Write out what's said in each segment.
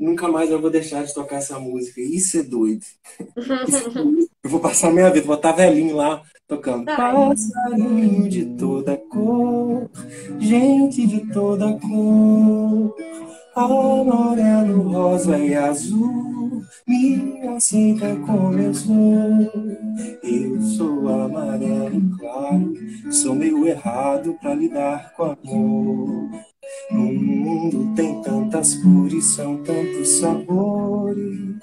nunca mais eu vou deixar de tocar essa música. Isso é doido. eu vou passar minha vida, vou estar velhinho lá tocando. Passarinho de toda cor, gente de toda cor, amarelo, rosa e azul, me aceita como eu sou. Eu sou amarelo claro, sou meio errado para lidar com amor. No mundo tem tantas cores, são tantos sabores.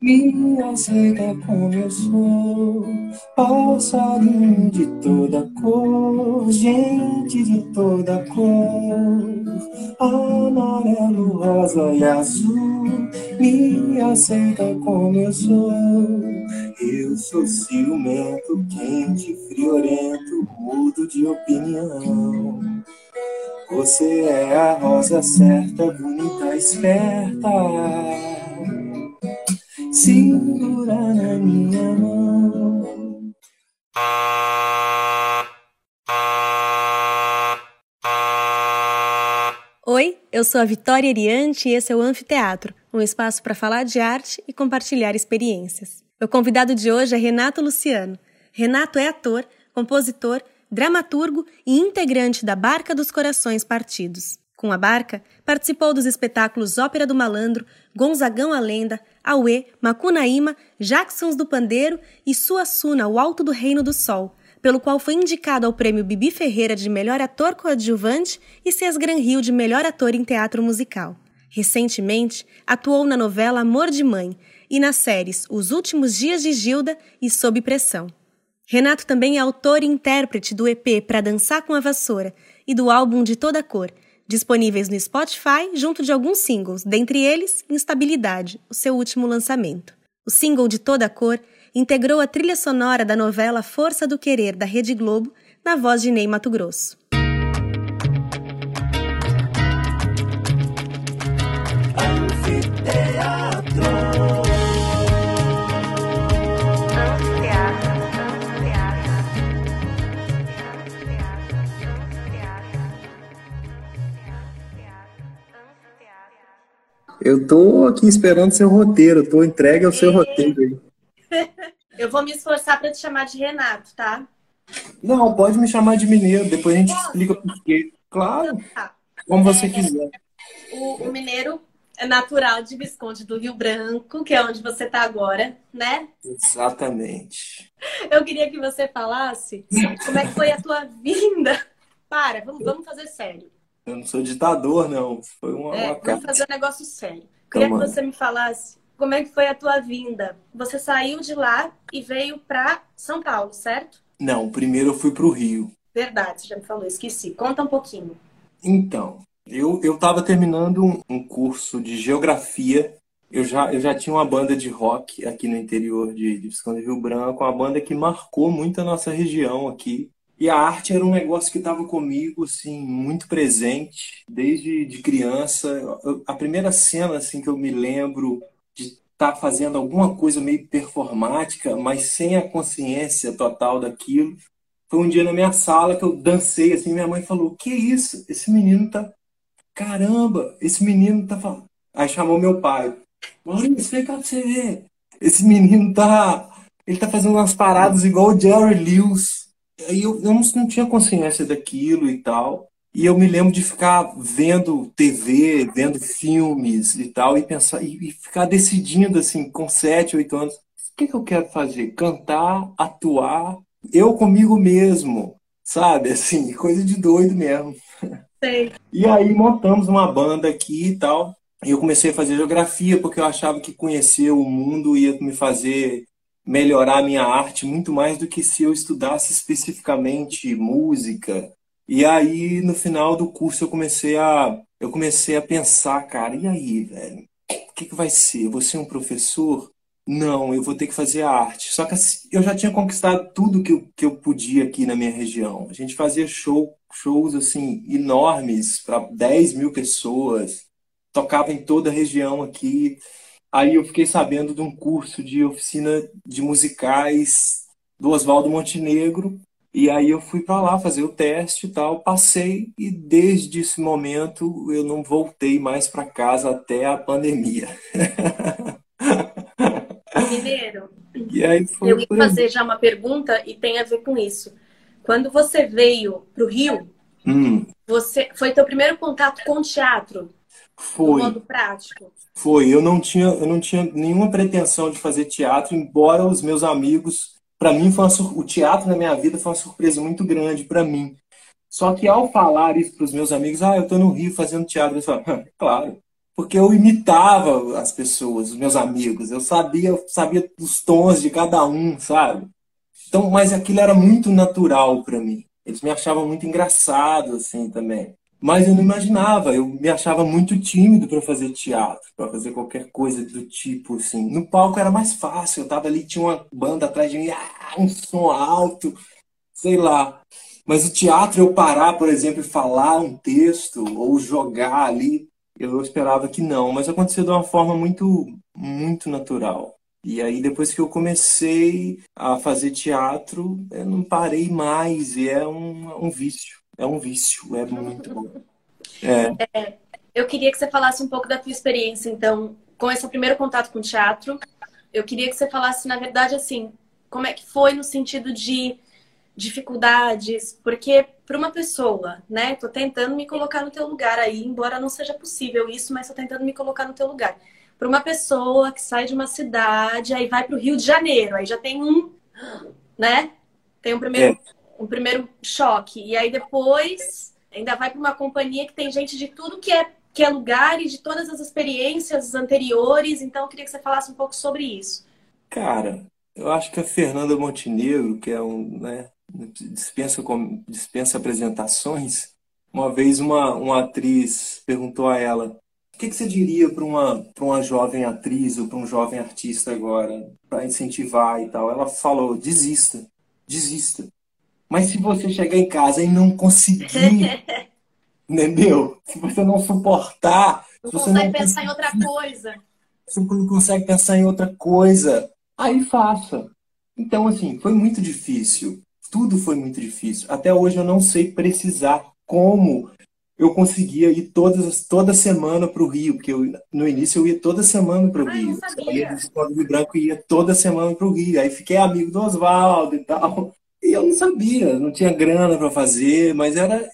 Me aceita como eu sou, passarinho de toda cor, gente de toda cor, amarelo, rosa e azul. Me aceita como eu sou. Eu sou ciumento, quente, friorento, mudo de opinião. Você é a rosa certa, bonita, esperta. Segura na minha mão. Oi, eu sou a Vitória Eriante e esse é o Anfiteatro, um espaço para falar de arte e compartilhar experiências. O convidado de hoje é Renato Luciano. Renato é ator, compositor dramaturgo e integrante da Barca dos Corações Partidos. Com a Barca, participou dos espetáculos Ópera do Malandro, Gonzagão a Lenda, Auê, Macunaíma, Jacksons do Pandeiro e Suassuna, O Alto do Reino do Sol, pelo qual foi indicado ao prêmio Bibi Ferreira de melhor ator coadjuvante e Cesgran Rio de melhor ator em teatro musical. Recentemente, atuou na novela Amor de Mãe e nas séries Os Últimos Dias de Gilda e Sob Pressão. Renato também é autor e intérprete do EP Pra Dançar com a Vassoura e do álbum De Toda Cor, disponíveis no Spotify junto de alguns singles, dentre eles Instabilidade, o seu último lançamento. O single De Toda Cor integrou a trilha sonora da novela Força do Querer da Rede Globo, na voz de Ney Mato Grosso. Eu tô aqui esperando seu roteiro, tô entregue ao seu e... roteiro aí. Eu vou me esforçar para te chamar de Renato, tá? Não, pode me chamar de Mineiro, depois a gente Posso? explica por quê. Claro. Então, tá. Como você é, quiser. O, o, Mineiro é natural de Visconde do Rio Branco, que é onde você está agora, né? Exatamente. Eu queria que você falasse como é que foi a tua vinda. Para, vamos, vamos fazer sério. Eu não sou ditador, não. Foi uma, é, uma Vamos fazer um negócio sério. Queria que você me falasse como é que foi a tua vinda. Você saiu de lá e veio para São Paulo, certo? Não, primeiro eu fui para o Rio. Verdade, você já me falou, esqueci. Conta um pouquinho. Então, eu estava terminando um, um, curso de geografia. Eu já, eu já tinha uma banda de rock aqui no interior de, de Visconde Rio Branco, uma banda que marcou muito a nossa região aqui. E a arte era um negócio que estava comigo, assim, muito presente, desde de criança. A primeira cena, assim, que eu me lembro de estar tá fazendo alguma coisa meio performática, mas sem a consciência total daquilo, foi um dia na minha sala que eu dancei, assim, minha mãe falou, que isso? Esse menino tá... Caramba, esse menino tá. Aí chamou meu pai. Maurício, vem cá pra você ver. Esse menino tá... Ele tá fazendo umas paradas igual o Jerry Lewis Aí eu, eu não, não tinha consciência daquilo e tal. E eu me lembro de ficar vendo TV, vendo filmes e tal, e pensar e, e ficar decidindo assim, com sete, oito anos, o que, que eu quero fazer? Cantar, atuar, eu comigo mesmo, sabe? Assim, coisa de doido mesmo. Sei. E aí montamos uma banda aqui e tal. E eu comecei a fazer geografia porque eu achava que conhecer o mundo ia me fazer melhorar a minha arte muito mais do que se eu estudasse especificamente música. E aí, no final do curso, eu comecei a, eu comecei a pensar, cara, e aí, velho? O que, que vai ser? Vou ser um professor? Não, eu vou ter que fazer arte. Só que assim, eu já tinha conquistado tudo que eu, que eu podia aqui na minha região. A gente fazia show, shows assim enormes para 10 mil pessoas, tocava em toda a região aqui. Aí eu fiquei sabendo de um curso de oficina de musicais do Oswaldo Montenegro. E aí eu fui para lá fazer o teste e tal, passei e desde esse momento eu não voltei mais para casa até a pandemia. Mineiro, e aí foi eu ia fazer já uma pergunta e tem a ver com isso. Quando você veio para o Rio, hum. você foi teu primeiro contato com teatro? Foi. modo prático? Foi. Eu não tinha, eu não tinha nenhuma pretensão de fazer teatro, embora os meus amigos, para mim foi uma, o teatro na minha vida foi uma surpresa muito grande para mim. Só que ao falar isso para os meus amigos, ah, eu estou no Rio fazendo teatro, eu falava, claro, porque eu imitava as pessoas, os meus amigos, eu sabia, sabia os tons de cada um, sabe? Então, mas aquilo era muito natural para mim. Eles me achavam muito engraçado assim também. Mas eu não imaginava, eu me achava muito tímido para fazer teatro, para fazer qualquer coisa do tipo assim. No palco era mais fácil, eu tava ali, tinha uma banda atrás de mim, ah, um som alto, sei lá. Mas o teatro, eu parar, por exemplo, e falar um texto ou jogar ali, eu esperava que não, mas aconteceu de uma forma muito, muito natural. E aí, depois que eu comecei a fazer teatro, eu não parei mais, e é um, um vício. É um vício, é muito bom. É. é. eu queria que você falasse um pouco da tua experiência, então, com esse primeiro contato com o teatro. Eu queria que você falasse, na verdade, assim, como é que foi no sentido de dificuldades, porque para uma pessoa, né? Tô tentando me colocar no teu lugar aí, embora não seja possível isso, mas tô tentando me colocar no teu lugar. Para uma pessoa que sai de uma cidade, aí vai para o Rio de Janeiro, aí já tem um, né? Tem um primeiro é um primeiro choque. E aí depois ainda vai para uma companhia que tem gente de tudo que é, que é lugar e de todas as experiências anteriores. Então eu queria que você falasse um pouco sobre isso. Cara, eu acho que a Fernanda Montenegro, que é um, né, dispensa, dispensa apresentações, uma vez uma, uma atriz perguntou a ela o que, você diria para uma, uma jovem atriz ou para um jovem artista agora, para incentivar e tal? Ela falou: desista, desista. Mas se você chegar em casa e não conseguir, entendeu? Se você não suportar, não se você consegue não pensar em outra coisa. Se você não consegue pensar em outra coisa, aí faça. Então, assim, foi muito difícil. Tudo foi muito difícil. Até hoje eu não sei precisar como eu conseguia ir todas, toda semana para o Rio, porque eu, no início eu ia toda semana para o Rio. Eu ia do Branco ia toda semana para o Rio. Aí fiquei amigo do Oswaldo e tal. E eu não sabia, não tinha grana para fazer, mas era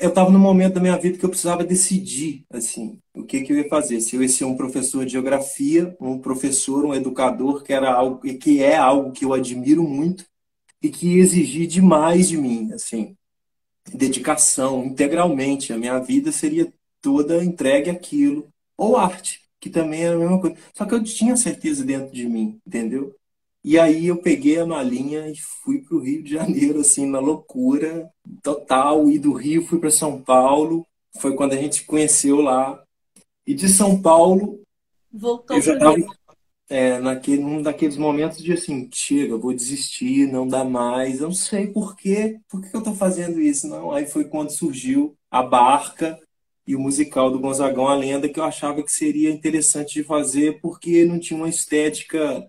eu estava no momento da minha vida que eu precisava decidir assim o que, que eu ia fazer. Se eu ia ser um professor de geografia um professor um educador que era algo que é algo que eu admiro muito e que exigir demais de mim assim. Dedicação integralmente a minha vida seria toda entregue àquilo ou arte que também era a mesma coisa. Só que eu tinha certeza dentro de mim entendeu e aí eu peguei a malinha e fui para o Rio de Janeiro, assim, na loucura total. E do Rio fui para São Paulo. Foi quando a gente conheceu lá. E de São Paulo. Voltou eu já estava é, naquele, num daqueles momentos de assim, chega, vou desistir, não dá mais. Eu não sei por quê. Por que eu estou fazendo isso? Não. Aí foi quando surgiu a barca e o musical do Gonzagão, a lenda, que eu achava que seria interessante de fazer, porque não tinha uma estética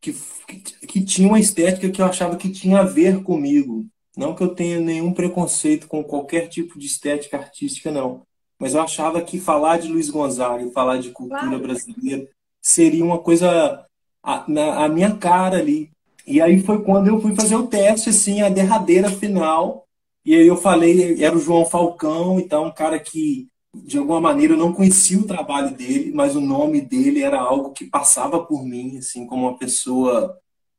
que, que, que tinha uma estética que eu achava que tinha a ver comigo. Não que eu tenha nenhum preconceito com qualquer tipo de estética artística, não. Mas eu achava que falar de Luiz Gonzaga e falar de cultura claro. brasileira seria uma coisa a, na, a minha cara ali. E aí foi quando eu fui fazer o teste, assim, a derradeira final. E aí eu falei, era o João Falcão, então um cara que de alguma maneira eu não conhecia o trabalho dele, mas o nome dele era algo que passava por mim, assim, como uma pessoa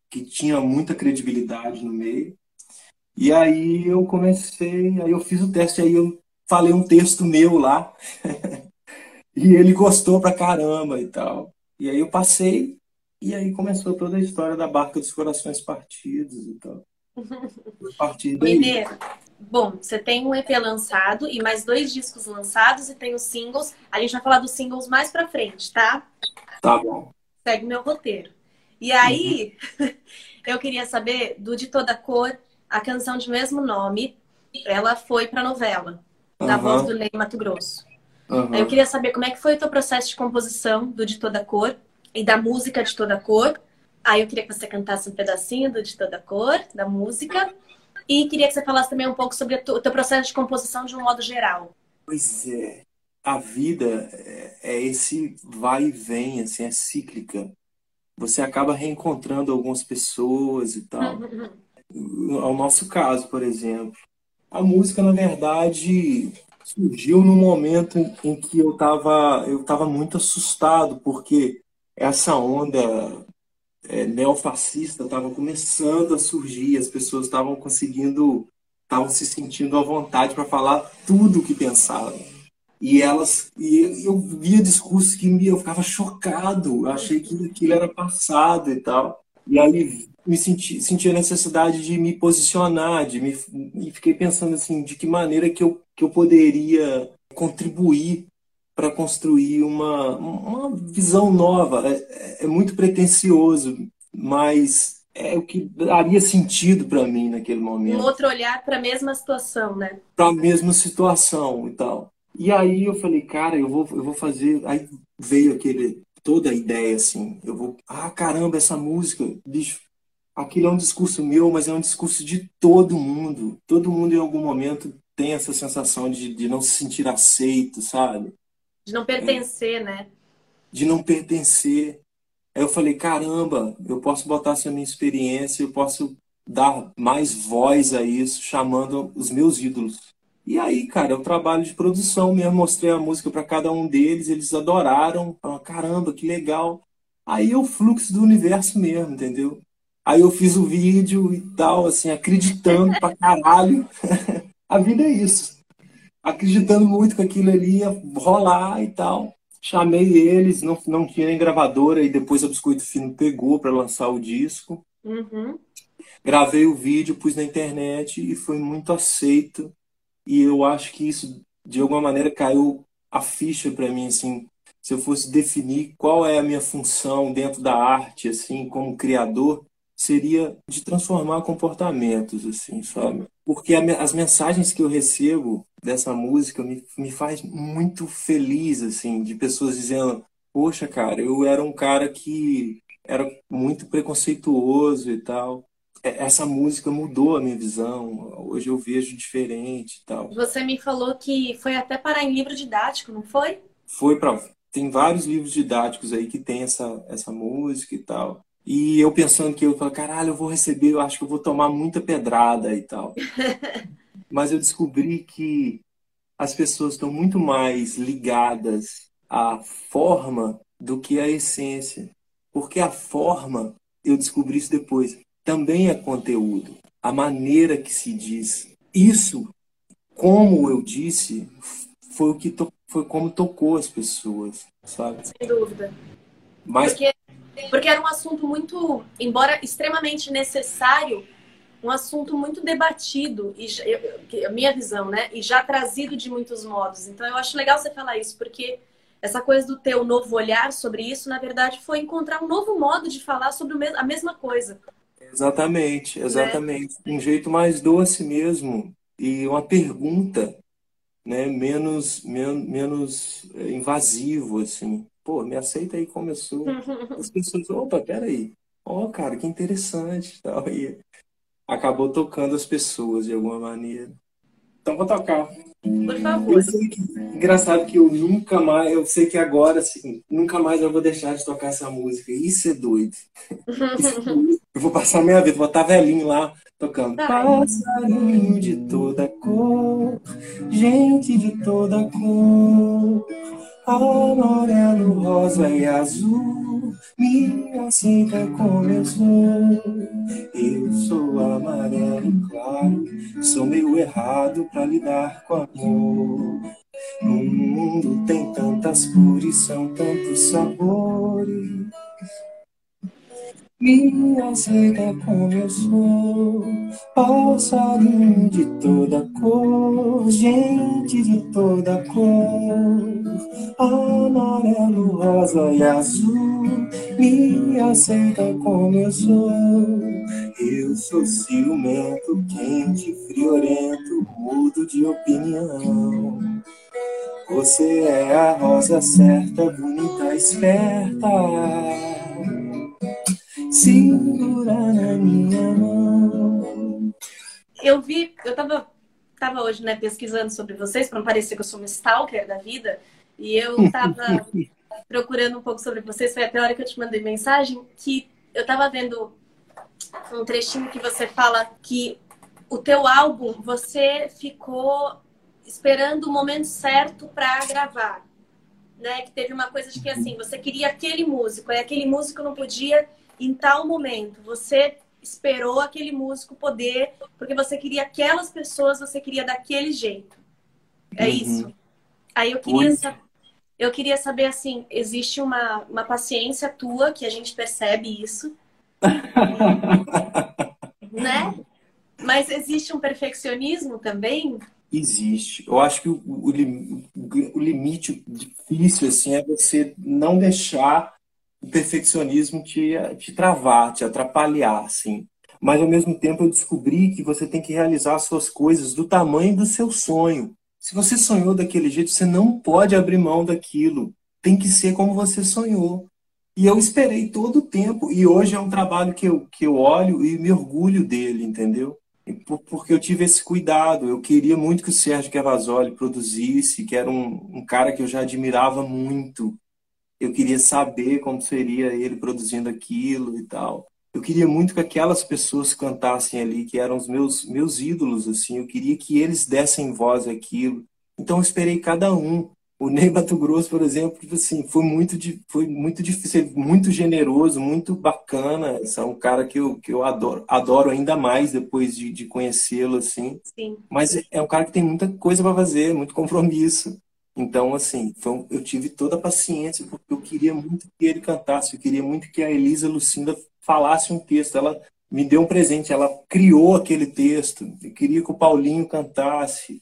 que tinha muita credibilidade no meio. E aí eu comecei, aí eu fiz o teste, aí eu falei um texto meu lá, e ele gostou pra caramba e tal. E aí eu passei, e aí começou toda a história da Barca dos Corações Partidos e tal. Mineiro, Bom, você tem um EP lançado e mais dois discos lançados e tem os singles. A gente vai falar dos singles mais pra frente, tá? Tá bom. Segue meu roteiro. E aí, uhum. eu queria saber do De Toda Cor, a canção de mesmo nome, ela foi pra novela, uhum. na voz do Ney Mato Grosso. Uhum. Eu queria saber como é que foi o teu processo de composição do De Toda Cor e da música de toda cor. Aí eu queria que você cantasse um pedacinho do De Toda Cor, da música. E queria que você falasse também um pouco sobre o teu processo de composição de um modo geral. Pois é, a vida é, é esse vai e vem, assim, é cíclica. Você acaba reencontrando algumas pessoas e tal. Uhum. Ao nosso caso, por exemplo. A música, na verdade, surgiu no momento em que eu estava eu tava muito assustado, porque essa onda é, neofascista estava começando a surgir, as pessoas estavam conseguindo, estavam se sentindo à vontade para falar tudo o que pensavam. E elas, e eu via discursos que me, eu ficava chocado, eu achei que aquilo era passado e tal. E aí me senti, senti a necessidade de me posicionar, de me, e fiquei pensando assim, de que maneira que eu, que eu poderia contribuir para construir uma, uma visão nova. É, é muito pretencioso, mas é o que daria sentido para mim naquele momento. Um outro olhar para a mesma situação, né? Para a mesma situação e tal. E aí eu falei, cara, eu vou, eu vou fazer. Aí veio aquele toda a ideia assim. Eu vou, ah, caramba, essa música, bicho, aquilo é um discurso meu, mas é um discurso de todo mundo. Todo mundo em algum momento tem essa sensação de, de não se sentir aceito, sabe? De não pertencer, né? De não pertencer. Aí eu falei, caramba, eu posso botar essa minha experiência, eu posso dar mais voz a isso, chamando os meus ídolos. E aí, cara, é um trabalho de produção mesmo. Mostrei a música para cada um deles, eles adoraram. Falaram, caramba, que legal. Aí é o fluxo do universo mesmo, entendeu? Aí eu fiz o vídeo e tal, assim, acreditando pra caralho. a vida é isso acreditando muito que aquilo ali ia rolar e tal. Chamei eles, não, não tinha nem gravadora, e depois a Biscoito Fino pegou para lançar o disco. Uhum. Gravei o vídeo, pus na internet e foi muito aceito. E eu acho que isso, de alguma maneira, caiu a ficha para mim, assim, se eu fosse definir qual é a minha função dentro da arte, assim, como criador, seria de transformar comportamentos, assim, sabe? Porque as mensagens que eu recebo dessa música me, me faz muito feliz, assim, de pessoas dizendo, poxa, cara, eu era um cara que era muito preconceituoso e tal. Essa música mudou a minha visão, hoje eu vejo diferente e tal. Você me falou que foi até parar em livro didático, não foi? Foi para tem vários livros didáticos aí que tem essa, essa música e tal. E eu pensando que eu falo, caralho, eu vou receber, eu acho que eu vou tomar muita pedrada e tal. Mas eu descobri que as pessoas estão muito mais ligadas à forma do que à essência. Porque a forma, eu descobri isso depois, também é conteúdo. A maneira que se diz. Isso, como eu disse, foi o que foi como tocou as pessoas, sabe? Sem dúvida. Mas Porque porque era um assunto muito, embora extremamente necessário, um assunto muito debatido, e a minha visão, né? E já trazido de muitos modos. Então eu acho legal você falar isso, porque essa coisa do teu novo olhar sobre isso, na verdade, foi encontrar um novo modo de falar sobre a mesma coisa. Exatamente, né? exatamente. Né? Um jeito mais doce mesmo. E uma pergunta né, menos, men menos eh, invasivo, assim pô, me aceita aí como eu sou. As pessoas, opa, peraí. Ó, oh, cara, que interessante. Tal. E acabou tocando as pessoas de alguma maneira. Então vou tocar. Por favor. Que, engraçado que eu nunca mais, eu sei que agora, assim, nunca mais eu vou deixar de tocar essa música. Isso é doido. eu vou passar minha vida, vou estar velhinho lá tocando. Passarinho de toda cor, gente de toda cor amarelo, rosa e azul. Me aceita como eu sou. Eu sou amarelo claro, sou meio errado para lidar com amor. No mundo tem tantas cores, são tantos sabores. Me aceita como eu sou, passarinho de toda cor, gente de toda cor, amarelo, rosa e azul. Me aceita como eu sou, eu sou ciumento, quente, friorento, mudo de opinião. Você é a rosa certa, bonita, esperta segura na minha mão. eu vi, eu tava, tava hoje, né, pesquisando sobre vocês, para não parecer que eu sou uma stalker da vida, e eu tava procurando um pouco sobre vocês, foi até a hora que eu te mandei mensagem, que eu tava vendo um trechinho que você fala que o teu álbum, você ficou esperando o momento certo para gravar. Né? Que teve uma coisa de que assim, você queria aquele músico, e aquele músico não podia em tal momento. Você esperou aquele músico poder, porque você queria aquelas pessoas, você queria daquele jeito. É uhum. isso. Aí eu queria, eu queria saber assim, existe uma, uma paciência tua que a gente percebe isso. né? Mas existe um perfeccionismo também? Existe. Eu acho que o, o, o, limite difícil assim é você não deixar o perfeccionismo te, te travar, te atrapalhar, assim. Mas ao mesmo tempo eu descobri que você tem que realizar as suas coisas do tamanho do seu sonho. Se você sonhou daquele jeito, você não pode abrir mão daquilo. Tem que ser como você sonhou. E eu esperei todo o tempo, e hoje é um trabalho que eu, que eu olho e me orgulho dele, entendeu? Porque eu tive esse cuidado. Eu queria muito que o Sérgio Cavazoli produzisse, que era um, um cara que eu já admirava muito. Eu queria saber como seria ele produzindo aquilo e tal. Eu queria muito que aquelas pessoas cantassem ali, que eram os meus, meus ídolos, assim. Eu queria que eles dessem voz àquilo. Então eu esperei cada um. O Ney Mato Grosso, por exemplo, tipo assim, foi muito, foi muito difícil, muito generoso, muito bacana. É um cara que eu, que eu adoro, adoro ainda mais depois de, de conhecê-lo, assim. Sim. Mas é um cara que tem muita coisa para fazer, muito compromisso. Então, assim, eu tive toda a paciência, porque eu queria muito que ele cantasse, eu queria muito que a Elisa Lucinda falasse um texto. Ela me deu um presente, ela criou aquele texto. Eu queria que o Paulinho cantasse.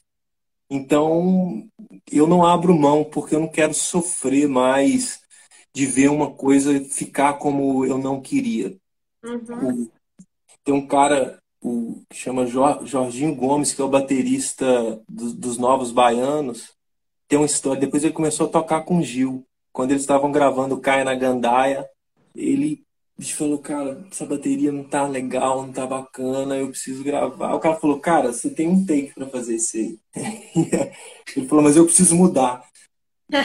Então, eu não abro mão porque eu não quero sofrer mais de ver uma coisa ficar como eu não queria. Uhum. Tem um cara o, que chama Jorginho Gomes, que é o baterista do, dos Novos Baianos. Tem uma história. Depois ele começou a tocar com Gil. Quando eles estavam gravando Caia na Gandaia, ele falou, cara, essa bateria não tá legal, não tá bacana, eu preciso gravar. O cara falou, cara, você tem um take para fazer isso aí. ele falou, mas eu preciso mudar.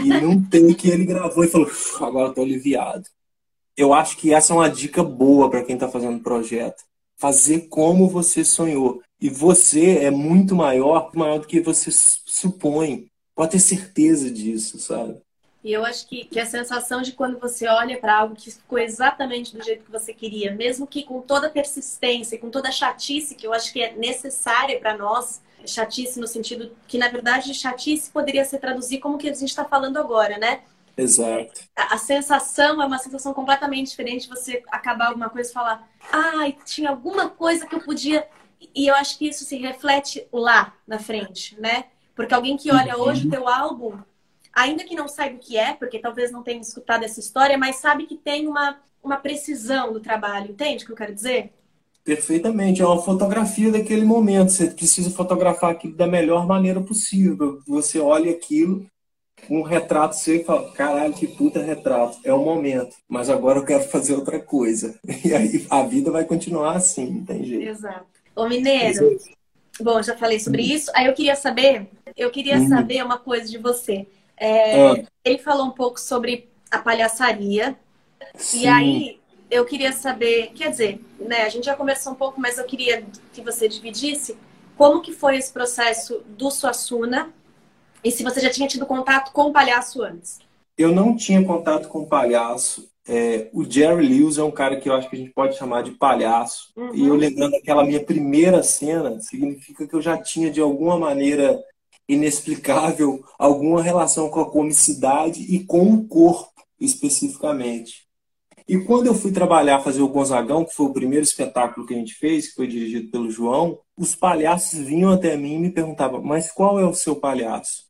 E num take ele gravou e falou, agora tô aliviado. Eu acho que essa é uma dica boa para quem tá fazendo projeto. Fazer como você sonhou. E você é muito maior, maior do que você supõe. Pode ter certeza disso, sabe? E eu acho que, que a sensação de quando você olha para algo que ficou exatamente do jeito que você queria, mesmo que com toda a persistência, com toda a chatice que eu acho que é necessária para nós, chatice no sentido que, na verdade, chatice poderia ser traduzir como que a gente está falando agora, né? Exato. A, a, sensação é uma sensação completamente diferente você acabar alguma coisa e falar, ai, ah, tinha alguma coisa que eu podia. E eu acho que isso se reflete lá na frente, né? Porque alguém que olha hoje o uhum. teu álbum ainda que não saiba o que é, porque talvez não tenha escutado essa história, mas sabe que tem uma, uma precisão do trabalho, entende o que eu quero dizer? Perfeitamente, é uma fotografia daquele momento. Você precisa fotografar aquilo da melhor maneira possível. Você olha aquilo, um retrato seu e fala: caralho, que puta retrato. É o momento, mas agora eu quero fazer outra coisa. E aí a vida vai continuar assim, não tem jeito. Exato. Ô, Mineiro, bom, já falei sobre hum. isso. Aí eu queria saber, eu queria hum. saber uma coisa de você. É, ah. Ele falou um pouco sobre a palhaçaria. Sim. E aí eu queria saber, quer dizer, né, a gente já conversou um pouco, mas eu queria que você dividisse como que foi esse processo do Suassuna e se você já tinha tido contato com o palhaço antes. Eu não tinha contato com o palhaço. É, o Jerry Lewis é um cara que eu acho que a gente pode chamar de palhaço. Uhum. E eu lembrando aquela minha primeira cena, significa que eu já tinha de alguma maneira inexplicável alguma relação com a comicidade e com o corpo especificamente. E quando eu fui trabalhar, fazer o Gonzagão, que foi o primeiro espetáculo que a gente fez, que foi dirigido pelo João, os palhaços vinham até mim e me perguntavam, mas qual é o seu palhaço?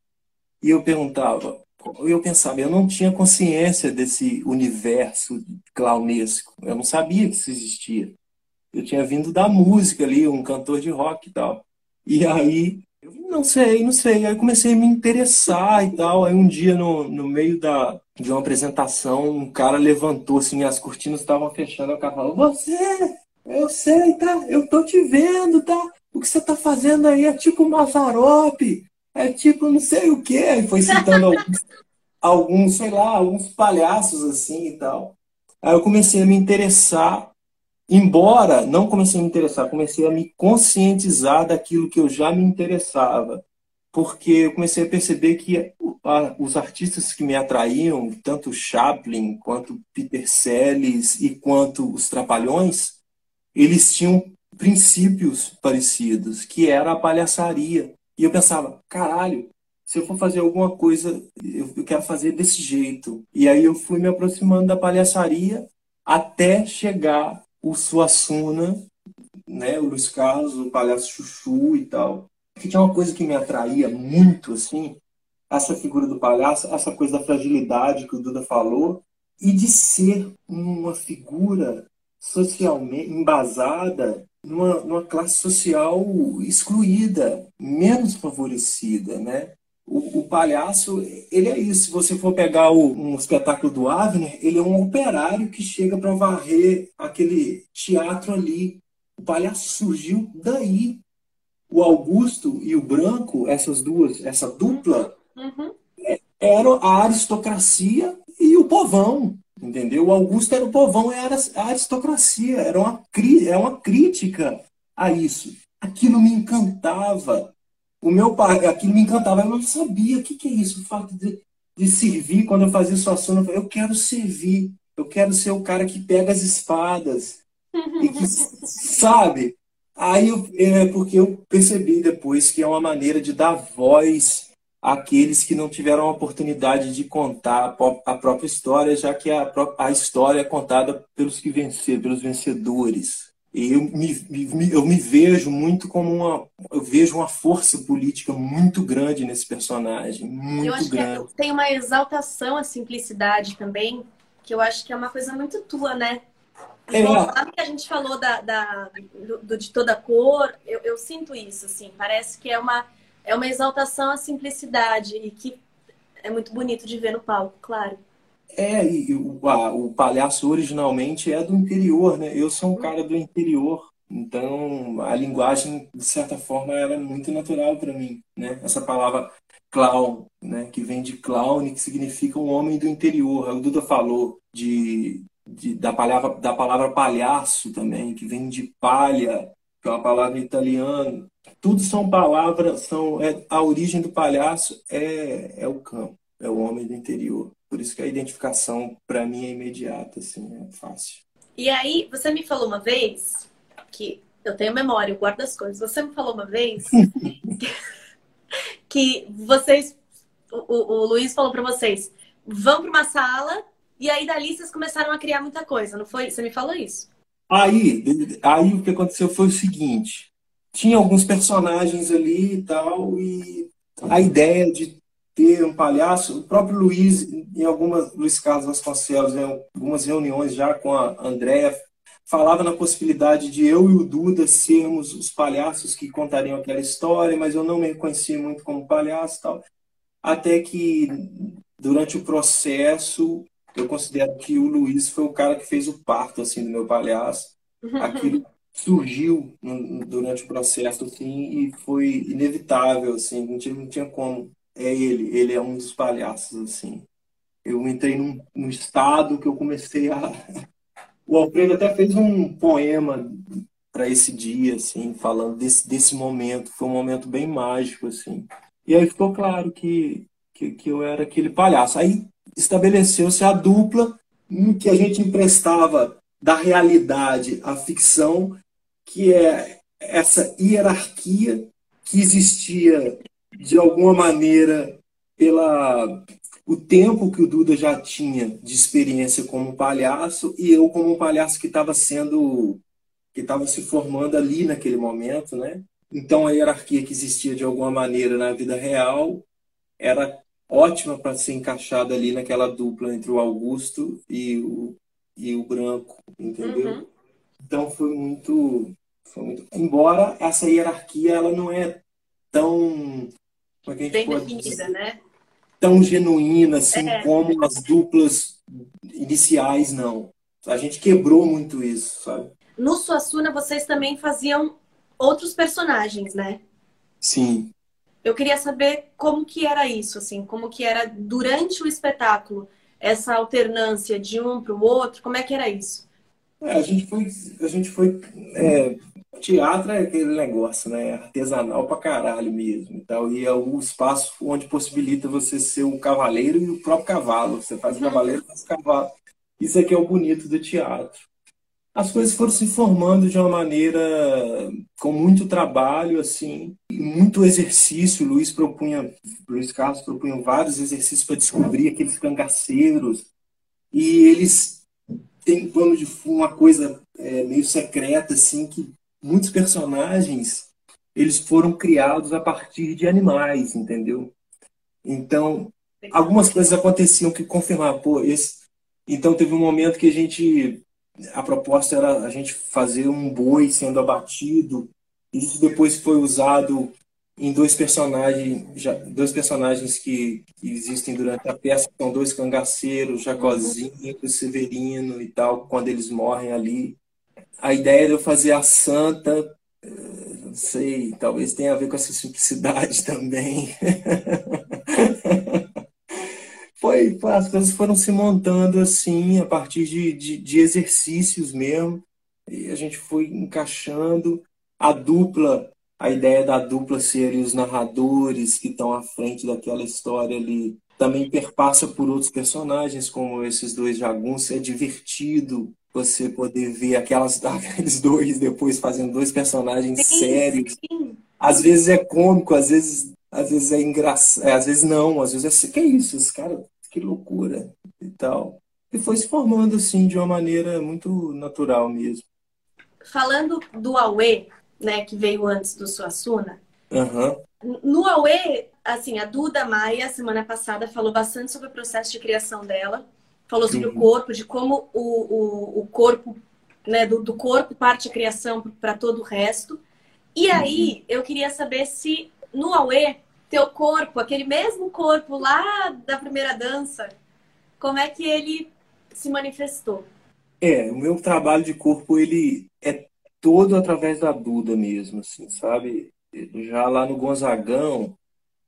E eu perguntava, eu pensava, eu não tinha consciência desse universo clownesco, eu não sabia que isso existia. Eu tinha vindo da música ali, um cantor de rock e tal. E aí eu não sei, não sei. Aí comecei a me interessar e tal. Aí um dia, no, no meio da, de uma apresentação, um cara levantou assim, as cortinas estavam fechando. O cara falou: Você, eu sei, tá? Eu tô te vendo, tá? o que você tá fazendo aí é tipo Mazzaropi, é tipo não sei o quê. E foi citando alguns, alguns, sei lá, alguns palhaços assim e tal. Aí eu comecei a me interessar, embora não comecei a me interessar, comecei a me conscientizar daquilo que eu já me interessava. Porque eu comecei a perceber que os artistas que me atraíam, tanto Chaplin, quanto Peter Sellers e quanto os Trapalhões, eles tinham princípios parecidos, que era a palhaçaria. E eu pensava, caralho, se eu for fazer alguma coisa, eu quero fazer desse jeito. E aí eu fui me aproximando da palhaçaria até chegar o Suassuna, né, o Luiz Carlos, o palhaço Chuchu e tal. Que tinha uma coisa que me atraía muito, assim, essa figura do palhaço, essa coisa da fragilidade que o Duda falou, e de ser uma figura socialmente embasada numa, numa classe social excluída, menos favorecida, né? O, o, palhaço, ele é isso. Se você for pegar o, um espetáculo do Avner, ele é um operário que chega para varrer aquele teatro ali. O palhaço surgiu daí. O Augusto e o Branco, essas duas, essa dupla, uhum. eram a aristocracia e o povão. Entendeu? O Augusto era o povão, era a aristocracia. Era uma, é uma crítica a isso. Aquilo me encantava o meu pai, aquilo me encantava, eu não sabia o que, que é isso, o fato de, de servir, quando eu fazia sua sono, eu, eu quero servir, eu quero ser o cara que pega as espadas, e que, sabe? Aí, eu, é porque eu percebi depois que é uma maneira de dar voz àqueles que não tiveram a oportunidade de contar a própria história, já que a, a história é contada pelos que venceram, pelos vencedores. E eu me, me, eu me vejo muito como uma. Eu vejo uma força política muito grande nesse personagem. Muito eu acho grande. Que tem uma exaltação à simplicidade também, que eu acho que é uma coisa muito tua, né? É. Bom, que a gente falou da, da do, de toda cor, eu, eu sinto isso, assim. Parece que é uma, é uma exaltação à simplicidade e que é muito bonito de ver no palco, claro. É, e o, a, o palhaço originalmente é do interior, né? Eu sou um cara do interior, então a linguagem, de certa forma, era é muito natural para mim, né? Essa palavra clown, né? Que vem de clown, que significa um homem do interior. O Duda falou de, de, da, palavra, da palavra palhaço também, que vem de palha, que é uma palavra italiana. Tudo são palavras, são é, a origem do palhaço é, é o campo, é o homem do interior. Por isso que a identificação, para mim, é imediata, assim, é fácil. E aí, você me falou uma vez que eu tenho memória, eu guardo as coisas. Você me falou uma vez que, vocês, o, o Luiz falou para vocês, vão para uma sala e aí dali vocês começaram a criar muita coisa, não foi? Você me falou isso? Aí, aí o que aconteceu foi o seguinte: tinha alguns personagens ali e tal, e a ideia de ter um palhaço. O próprio Luiz, em algumas, Luiz Carlos Vasconcelos, em algumas reuniões já com a Andréa, falava na possibilidade de eu e o Duda sermos os palhaços que contariam aquela história, mas eu não me reconhecia muito como palhaço tal. Até que, durante o processo, eu considero que o Luiz foi o cara que fez o parto assim, do meu palhaço. Aquilo surgiu durante o processo assim, e foi inevitável, assim, não tinha, não tinha como é ele, ele é um dos palhaços, assim. Eu entrei num, num estado que eu comecei a. O Alfredo até fez um poema para esse dia, assim, falando desse, desse momento. Foi um momento bem mágico, assim. E aí ficou claro que, que, que eu era aquele palhaço. Aí estabeleceu-se a dupla em que a gente emprestava da realidade à ficção, que é essa hierarquia que existia de alguma maneira, pela o tempo que o Duda já tinha de experiência como palhaço e eu como um palhaço que estava sendo que estava se formando ali naquele momento, né? Então a hierarquia que existia de alguma maneira na vida real era ótima para ser encaixada ali naquela dupla entre o Augusto e o, e o Branco, entendeu? Uhum. Então foi muito, foi muito. Embora essa hierarquia ela não é tão como é que a gente Bem pode definida, dizer, né? Tão genuína assim é. como as duplas iniciais, não. A gente quebrou muito isso, sabe? No Suassuna, vocês também faziam outros personagens, né? Sim. Eu queria saber como que era isso, assim, como que era durante o espetáculo, essa alternância de um para o outro, como é que era isso? É, a gente foi, a gente foi é, teatro é aquele negócio, né? Artesanal pra caralho mesmo. Então, e é o espaço onde possibilita você ser o cavaleiro e o próprio cavalo. Você faz o uhum. cavaleiro e faz o cavalo. Isso aqui é o bonito do teatro as coisas foram se formando de uma maneira com muito trabalho, assim, muito exercício. Luiz propunha, Luiz Carlos propunha vários exercícios para descobrir aqueles cangaceiros. E eles têm plano de fundo, uma coisa é, meio secreta, assim, que muitos personagens eles foram criados a partir de animais, entendeu? Então, algumas coisas aconteciam que confirmavam, pô, esse... Então teve um momento que a gente a proposta era a gente fazer um boi sendo abatido. Isso depois foi usado em dois personagens, já, dois personagens que, que, existem durante a peça, são dois cangaceiros, Jacozinho e Severino e tal, quando eles morrem ali. A ideia de eu fazer a santa, eh, não sei, talvez tenha a ver com essa simplicidade também. Foi, as coisas foram se montando assim, a partir de, de, de exercícios mesmo, e a gente foi encaixando a dupla, a ideia da dupla serem os narradores que estão à frente daquela história ali, também perpassa por outros personagens, como esses dois jagunços, é divertido você poder ver aquelas, aqueles dois depois fazendo dois personagens sim, sérios. Sim. Às vezes é cômico, às vezes, às vezes é engraçado, às vezes não, às vezes é que é isso, esse cara que loucura e tal. E foi se formando assim de uma maneira muito natural mesmo. Falando do Aue, né, que veio antes do Suassuna, uhum. no Aue, assim, a Duda Maia, semana passada, falou bastante sobre o processo de criação dela, falou sobre uhum. o corpo, de como o, o, o corpo, né, do, do corpo parte a criação para todo o resto. E aí, uhum. eu queria saber se no Aue teu corpo, aquele mesmo corpo lá da primeira dança, como é que ele se manifestou? É, o meu trabalho de corpo, ele é todo através da Duda mesmo, assim, sabe? Já lá no Gonzagão,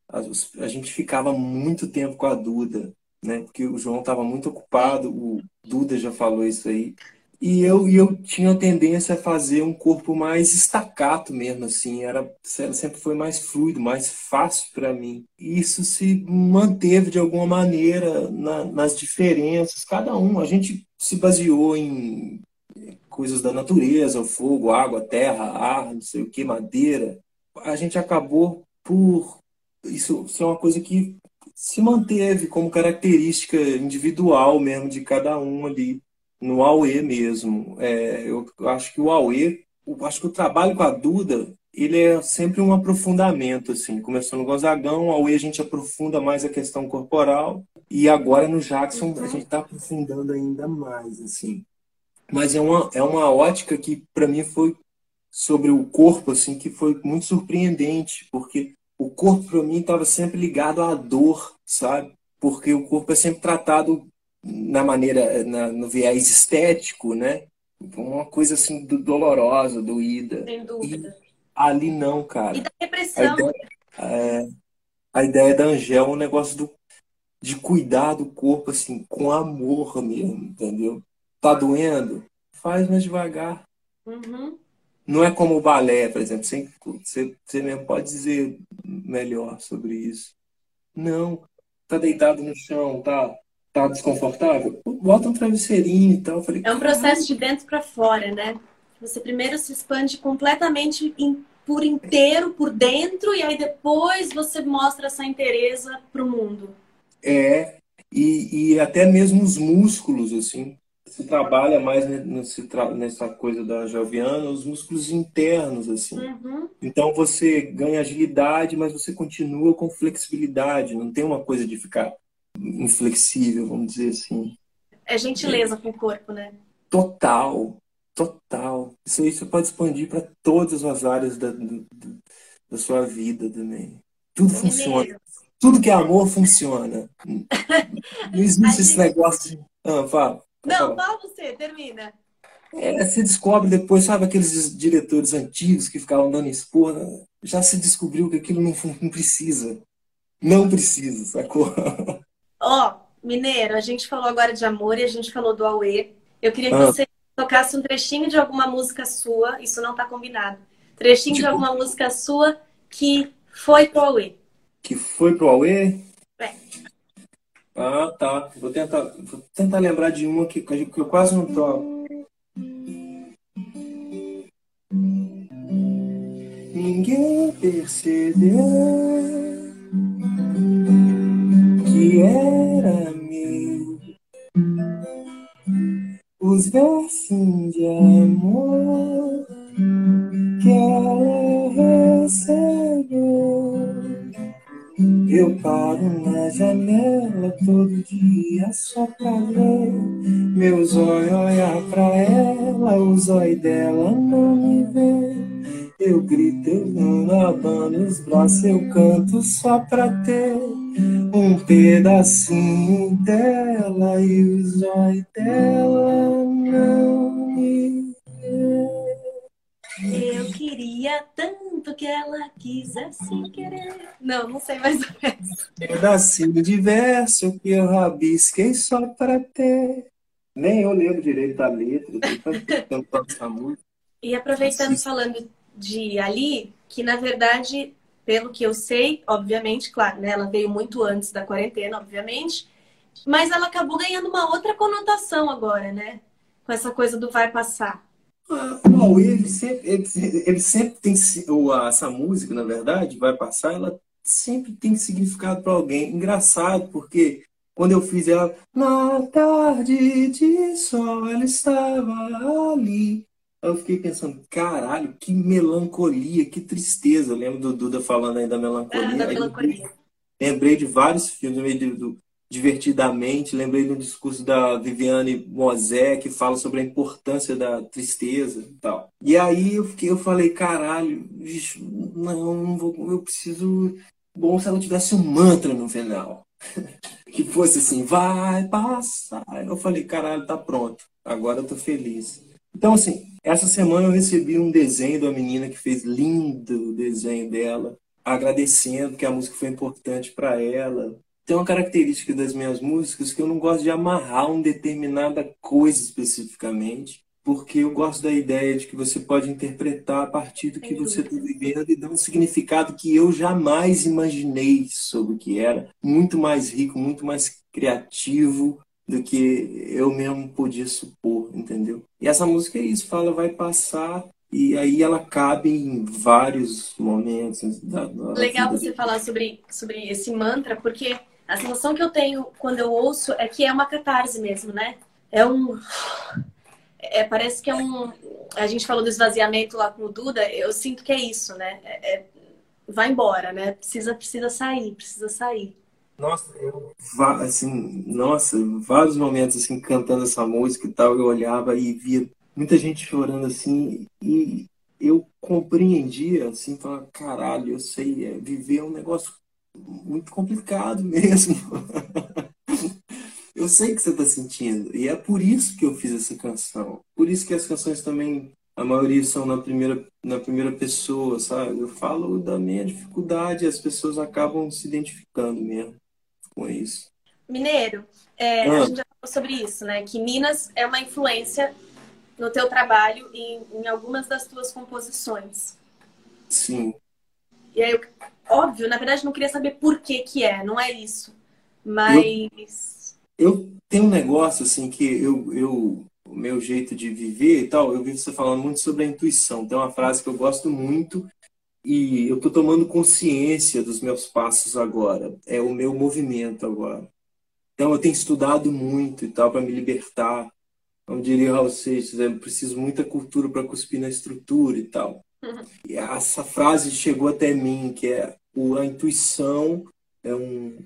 a, gente ficava muito tempo com a Duda, né? Porque o João estava muito ocupado, o Duda já falou isso aí. E eu, eu tinha a tendência a fazer um corpo mais estacato mesmo, assim, era sempre foi mais fluido, mais fácil para mim. E isso se manteve de alguma maneira na, nas diferenças, cada um. A gente se baseou em coisas da natureza, o fogo, água, terra, ar, não sei o que, madeira. A gente acabou por isso, isso é uma coisa que se manteve como característica individual mesmo de cada um ali no AUE mesmo. É, eu acho que o AUE, eu acho que o trabalho com a Duda, ele é sempre um aprofundamento, assim. Começou no Gonzagão, AUE a gente aprofunda mais a questão corporal, e agora no Jackson a gente está aprofundando ainda mais, assim. Mas é uma, é uma ótica que, para mim, foi sobre o corpo, assim, que foi muito surpreendente, porque o corpo, para mim, estava sempre ligado à dor, sabe? Porque o corpo é sempre tratado na maneira, na, no viés estético, né? Uma coisa assim do, dolorosa, doída. Sem dúvida. E ali não, cara. E da repressão. A ideia, é, a ideia da Angel é um negócio do, de cuidar do corpo, assim, com amor mesmo, entendeu? Tá doendo? Faz mais devagar. Uhum. Não é como o balé, por exemplo. Você, você, você mesmo pode dizer melhor sobre isso. Não. Tá deitado no chão, tá tá desconfortável, bota um travesseirinho e tal. falei, é um processo de dentro para fora, né? Você primeiro se expande completamente in, por inteiro, por dentro, e aí depois você mostra essa inteireza para o mundo. É, e, e até mesmo os músculos, assim. Se trabalha mais nessa coisa da Joviana, os músculos internos, assim. Uhum. Então você ganha agilidade, mas você continua com flexibilidade. Não tem uma coisa de ficar inflexível, vamos dizer assim. É gentileza é. com o corpo, né? Total, total. Isso você pode expandir para todas as áreas da, da sua vida também. Tudo é funciona. Tudo que é amor funciona. Não existe esse negócio de. Ah, fala. Não, fala você, termina. É, você descobre depois, sabe, aqueles diretores antigos que ficavam dando expor, já se descobriu que aquilo não, não precisa. Não precisa, sacou? Ó, oh, Mineiro, a gente falou agora de amor e a gente falou do Aue. Eu queria que ah. você tocasse um trechinho de alguma música sua, isso não tá combinado. Trechinho tipo... de alguma música sua que foi pro Aue. Que foi pro Aue? É. Ah, tá. Vou tentar, vou tentar lembrar de uma que, que eu quase não toco. Ninguém percebeu que era meu os versos de amor que ela recebeu. Eu paro na janela todo dia só pra ler. Meu zóio olha pra ela, o zóio dela não me vê. Eu grito, eu não abano os braços, eu canto só pra ter um pedacinho dela e o zóio dela não me. Eu queria tanto que ela quisesse querer. Não, não sei mais o resto. Pedacinho de verso que eu rabisquei só pra ter. Nem eu lembro direito da letra, tanto essa música. E aproveitando, falando de ali, que na verdade, pelo que eu sei, obviamente, claro, né, ela veio muito antes da quarentena, obviamente, mas ela acabou ganhando uma outra conotação agora, né? Com essa coisa do vai passar. Ah, bom, ele sempre, ele, ele sempre tem essa música, na verdade, vai passar, ela sempre tem significado para alguém. Engraçado, porque quando eu fiz ela, na tarde de sol, ela estava ali eu fiquei pensando, caralho, que melancolia, que tristeza. Eu lembro do Duda falando aí da melancolia. Ah, da melancolia. Lembrei de vários filmes, lembrei do, Divertidamente, lembrei do discurso da Viviane Mosé, que fala sobre a importância da tristeza e tal. E aí eu, fiquei, eu falei, caralho, não, não vou, eu preciso. Bom se ela tivesse um mantra no final. que fosse assim, vai passar. Eu falei, caralho, tá pronto. Agora eu tô feliz. Então, assim, essa semana eu recebi um desenho da menina que fez lindo o desenho dela, agradecendo que a música foi importante para ela. Tem uma característica das minhas músicas que eu não gosto de amarrar uma determinada coisa especificamente, porque eu gosto da ideia de que você pode interpretar a partir do que você está vivendo e dar um significado que eu jamais imaginei sobre o que era, muito mais rico, muito mais criativo do que eu mesmo podia supor, entendeu? E essa música é isso, fala vai passar e aí ela cabe em vários momentos. Da, da Legal você falar sobre, sobre esse mantra, porque a sensação que eu tenho quando eu ouço é que é uma catarse mesmo, né? É um. É, parece que é um. A gente falou do esvaziamento lá com o Duda, eu sinto que é isso, né? É, é... vai embora, né? Precisa, precisa sair, precisa sair. Nossa, eu, assim, nossa, vários momentos assim cantando essa música e tal, eu olhava e via muita gente chorando assim e eu compreendia assim, falava, caralho, eu sei, é, viver é um negócio muito complicado mesmo. eu sei que você está sentindo e é por isso que eu fiz essa canção. Por isso que as canções também a maioria são na primeira, na primeira pessoa, sabe? Eu falo da minha dificuldade as pessoas acabam se identificando mesmo com isso. Mineiro, é, ah. a gente já falou sobre isso, né? Que Minas é uma influência no teu trabalho e em algumas das tuas composições. Sim. E aí, óbvio, na verdade, não queria saber por que que é, não é isso. Mas... Eu, eu tenho um negócio, assim, que eu, eu... O meu jeito de viver e tal, eu vi você falando muito sobre a intuição. Tem uma frase que eu gosto muito, e eu estou tomando consciência dos meus passos agora. É o meu movimento agora. Então eu tenho estudado muito e tal para me libertar. Como diria Raul Seixas, eu preciso muita cultura para cuspir na estrutura e tal. Uhum. E essa frase chegou até mim, que é a intuição é um,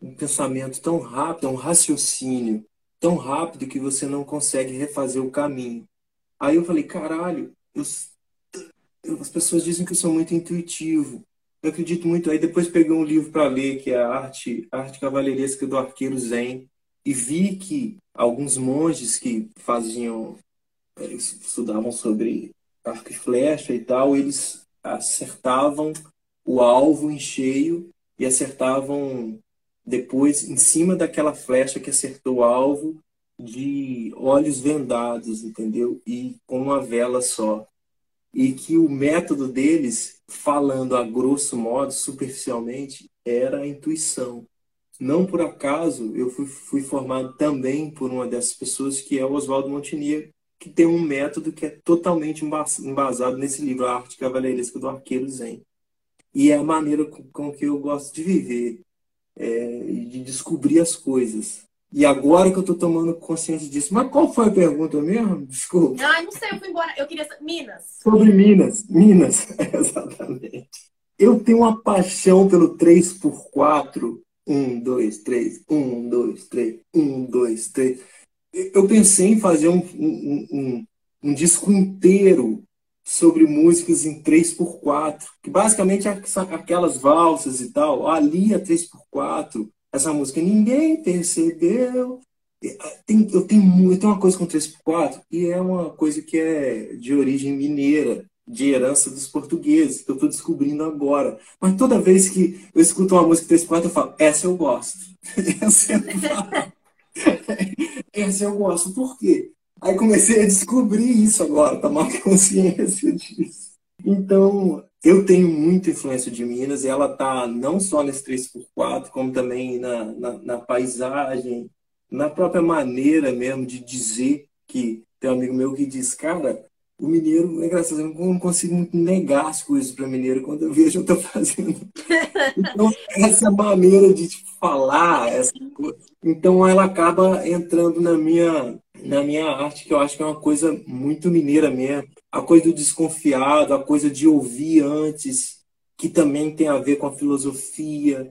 um pensamento tão rápido, é um raciocínio tão rápido que você não consegue refazer o caminho. Aí eu falei, caralho, eu as pessoas dizem que eu sou muito intuitivo. Eu acredito muito. Aí depois peguei um livro para ler, que é a Arte, a Arte Cavalheiresca do Arqueiro Zen, e vi que alguns monges que faziam eles estudavam sobre arco e flecha e tal, eles acertavam o alvo em cheio e acertavam depois em cima daquela flecha que acertou o alvo de olhos vendados, entendeu? E com uma vela só. E que o método deles, falando a grosso modo, superficialmente, era a intuição. Não por acaso eu fui, fui formado também por uma dessas pessoas, que é o Oswaldo Montinier, que tem um método que é totalmente embasado nesse livro, A Arte Cavaleiresca do Arqueiro Zen. E é a maneira com, com que eu gosto de viver, é, de descobrir as coisas. E agora que eu estou tomando consciência disso. Mas qual foi a pergunta mesmo? Desculpa. Ah, não sei, eu fui embora. Eu queria. Minas. Sobre Minas. Minas, exatamente. Eu tenho uma paixão pelo 3x4. 1, 2, 3, 1, 2, 3, 1, 2, 3 eu pensei em fazer um, um, um, um disco inteiro sobre músicas em 3x4, que basicamente são aquelas valsas e tal. Ali é 3x4, essa música ninguém percebeu. Tem, eu, tenho, eu tenho uma coisa com 3x4 e é uma coisa que é de origem mineira, de herança dos portugueses, que eu estou descobrindo agora. Mas toda vez que eu escuto uma música 3x4, eu falo, essa eu gosto. essa eu. Essa eu gosto. Por quê? Aí comecei a descobrir isso agora, tomar consciência disso. Então, eu tenho muita influência de Minas e ela tá não só nesse 3x4, como também na, na, na paisagem, na própria maneira mesmo de dizer que tem um amigo meu que diz, cara, o mineiro, é engraçado, eu não consigo negar as coisas para mineiro quando eu vejo eu tô fazendo. Então, essa maneira de tipo, falar, essa coisa. Então, ela acaba entrando na minha, na minha arte, que eu acho que é uma coisa muito mineira mesmo. A coisa do desconfiado, a coisa de ouvir antes, que também tem a ver com a filosofia,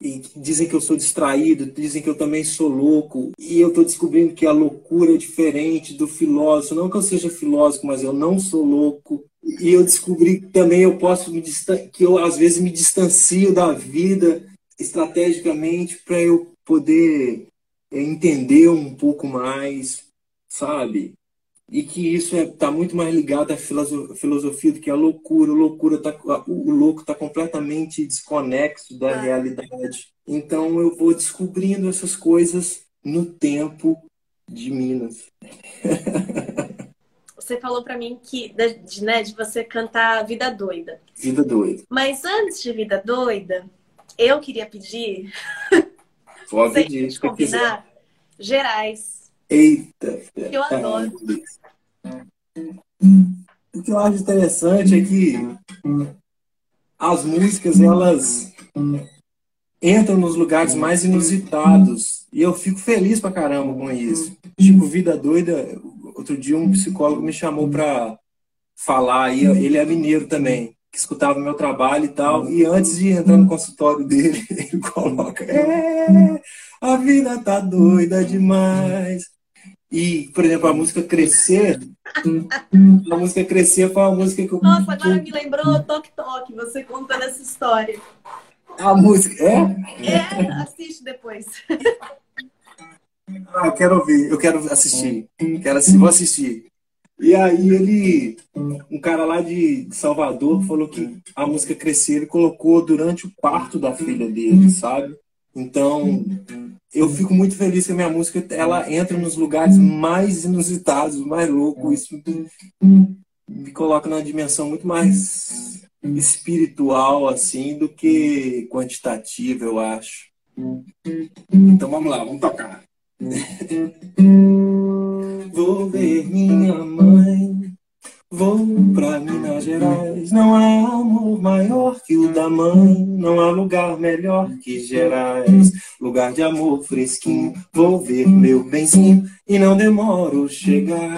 e dizem que eu sou distraído, dizem que eu também sou louco, e eu estou descobrindo que a loucura é diferente do filósofo. Não que eu seja filósofo, mas eu não sou louco. E eu descobri que também eu posso me que eu às vezes me distancio da vida estrategicamente para eu poder é, entender um pouco mais, sabe? E que isso está é, tá muito mais ligado à filosofia do que à loucura. A loucura tá, o louco está completamente desconexo da é. realidade. Então eu vou descobrindo essas coisas no tempo de Minas. Você falou para mim que de, né, de você cantar Vida Doida. Vida Doida. Mas antes de Vida Doida, eu queria pedir. Pode pedir. combinar. Gerais. Eita! Eu adoro. O que eu acho interessante é que as músicas, elas entram nos lugares mais inusitados. E eu fico feliz pra caramba com isso. Tipo, Vida Doida, outro dia um psicólogo me chamou pra falar, e ele é mineiro também, que escutava meu trabalho e tal. E antes de entrar no consultório dele, ele coloca: É, a vida tá doida demais. E, por exemplo, a música Crescer, a música Crescer foi uma música que eu. Nossa, agora me lembrou Toque Toque, você contando essa história. A música, é? É, assiste depois. Ah, eu quero ouvir, eu quero assistir. Quero assistir, vou assistir. E aí ele, um cara lá de Salvador, falou que a música Crescer ele colocou durante o parto da filha dele, sabe? Então, eu fico muito feliz que a minha música ela entra nos lugares mais inusitados, mais loucos. Isso me coloca numa dimensão muito mais espiritual assim do que quantitativa, eu acho. Então vamos lá, vamos tocar. Vou ver minha mãe Vou pra Minas Gerais, não há amor maior que o da mãe, não há lugar melhor que Gerais, lugar de amor fresquinho. Vou ver meu benzinho e não demoro chegar.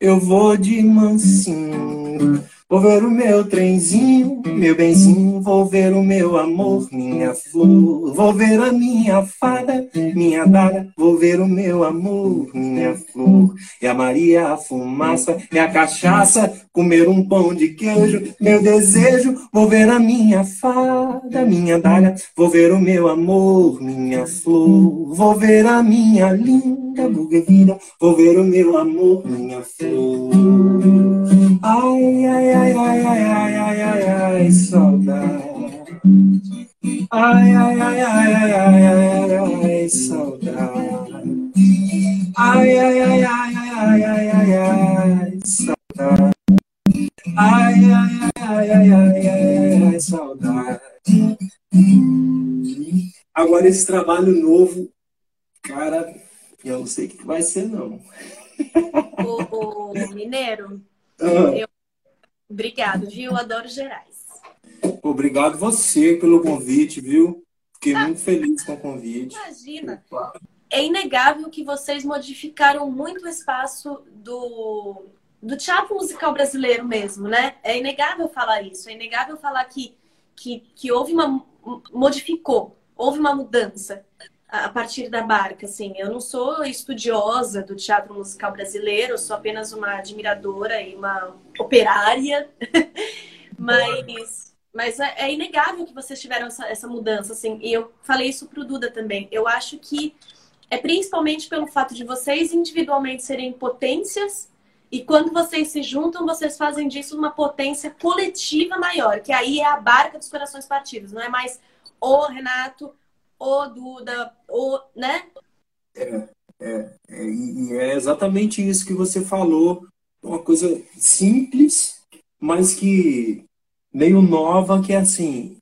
Eu vou de mansinho, Vou ver o meu trenzinho, meu benzinho, vou ver o meu amor, minha flor. Vou ver a minha fada, minha dada, vou ver o meu amor, minha flor. E a Maria, a fumaça, e a cachaça, comer um pão de queijo, meu desejo. Vou ver a minha fada, minha dada, vou ver o meu amor, minha flor. Vou ver a minha linda buguevina, vou ver o meu amor, minha flor. Ai, ai, ai, ai, ai, ai, ai, ai, ai, saudade. Ai, ai, ai, ai, ai, ai, ai, ai, saudade. Ai, ai, ai, ai, ai, ai, ai, ai, saudade. Ai, ai, ai, ai, ai, ai, ai, saudade. Agora esse trabalho novo, cara, eu não sei o que vai ser, não. O, o Mineiro, eu... obrigado, viu? Adoro Gerais. Obrigado você pelo convite, viu? Fiquei ah. muito feliz com o convite. Imagina. É inegável que vocês modificaram muito o espaço do, do teatro musical brasileiro mesmo, né? É inegável falar isso. É inegável falar que, que, que houve uma. modificou, houve uma mudança a partir da barca, assim. Eu não sou estudiosa do teatro musical brasileiro, sou apenas uma admiradora e uma operária, mas, mas é, é, inegável que vocês tiveram essa, essa mudança, assim. E eu falei isso pro Duda também. Eu acho que é principalmente pelo fato de vocês individualmente serem potências e quando vocês se juntam, vocês fazem disso uma potência coletiva maior, que aí é a barca dos corações partidos, não é mais o Renato, o Duda, o, né? É, é, é, e é exatamente isso que você falou. Uma coisa simples, mas que meio nova, que é assim,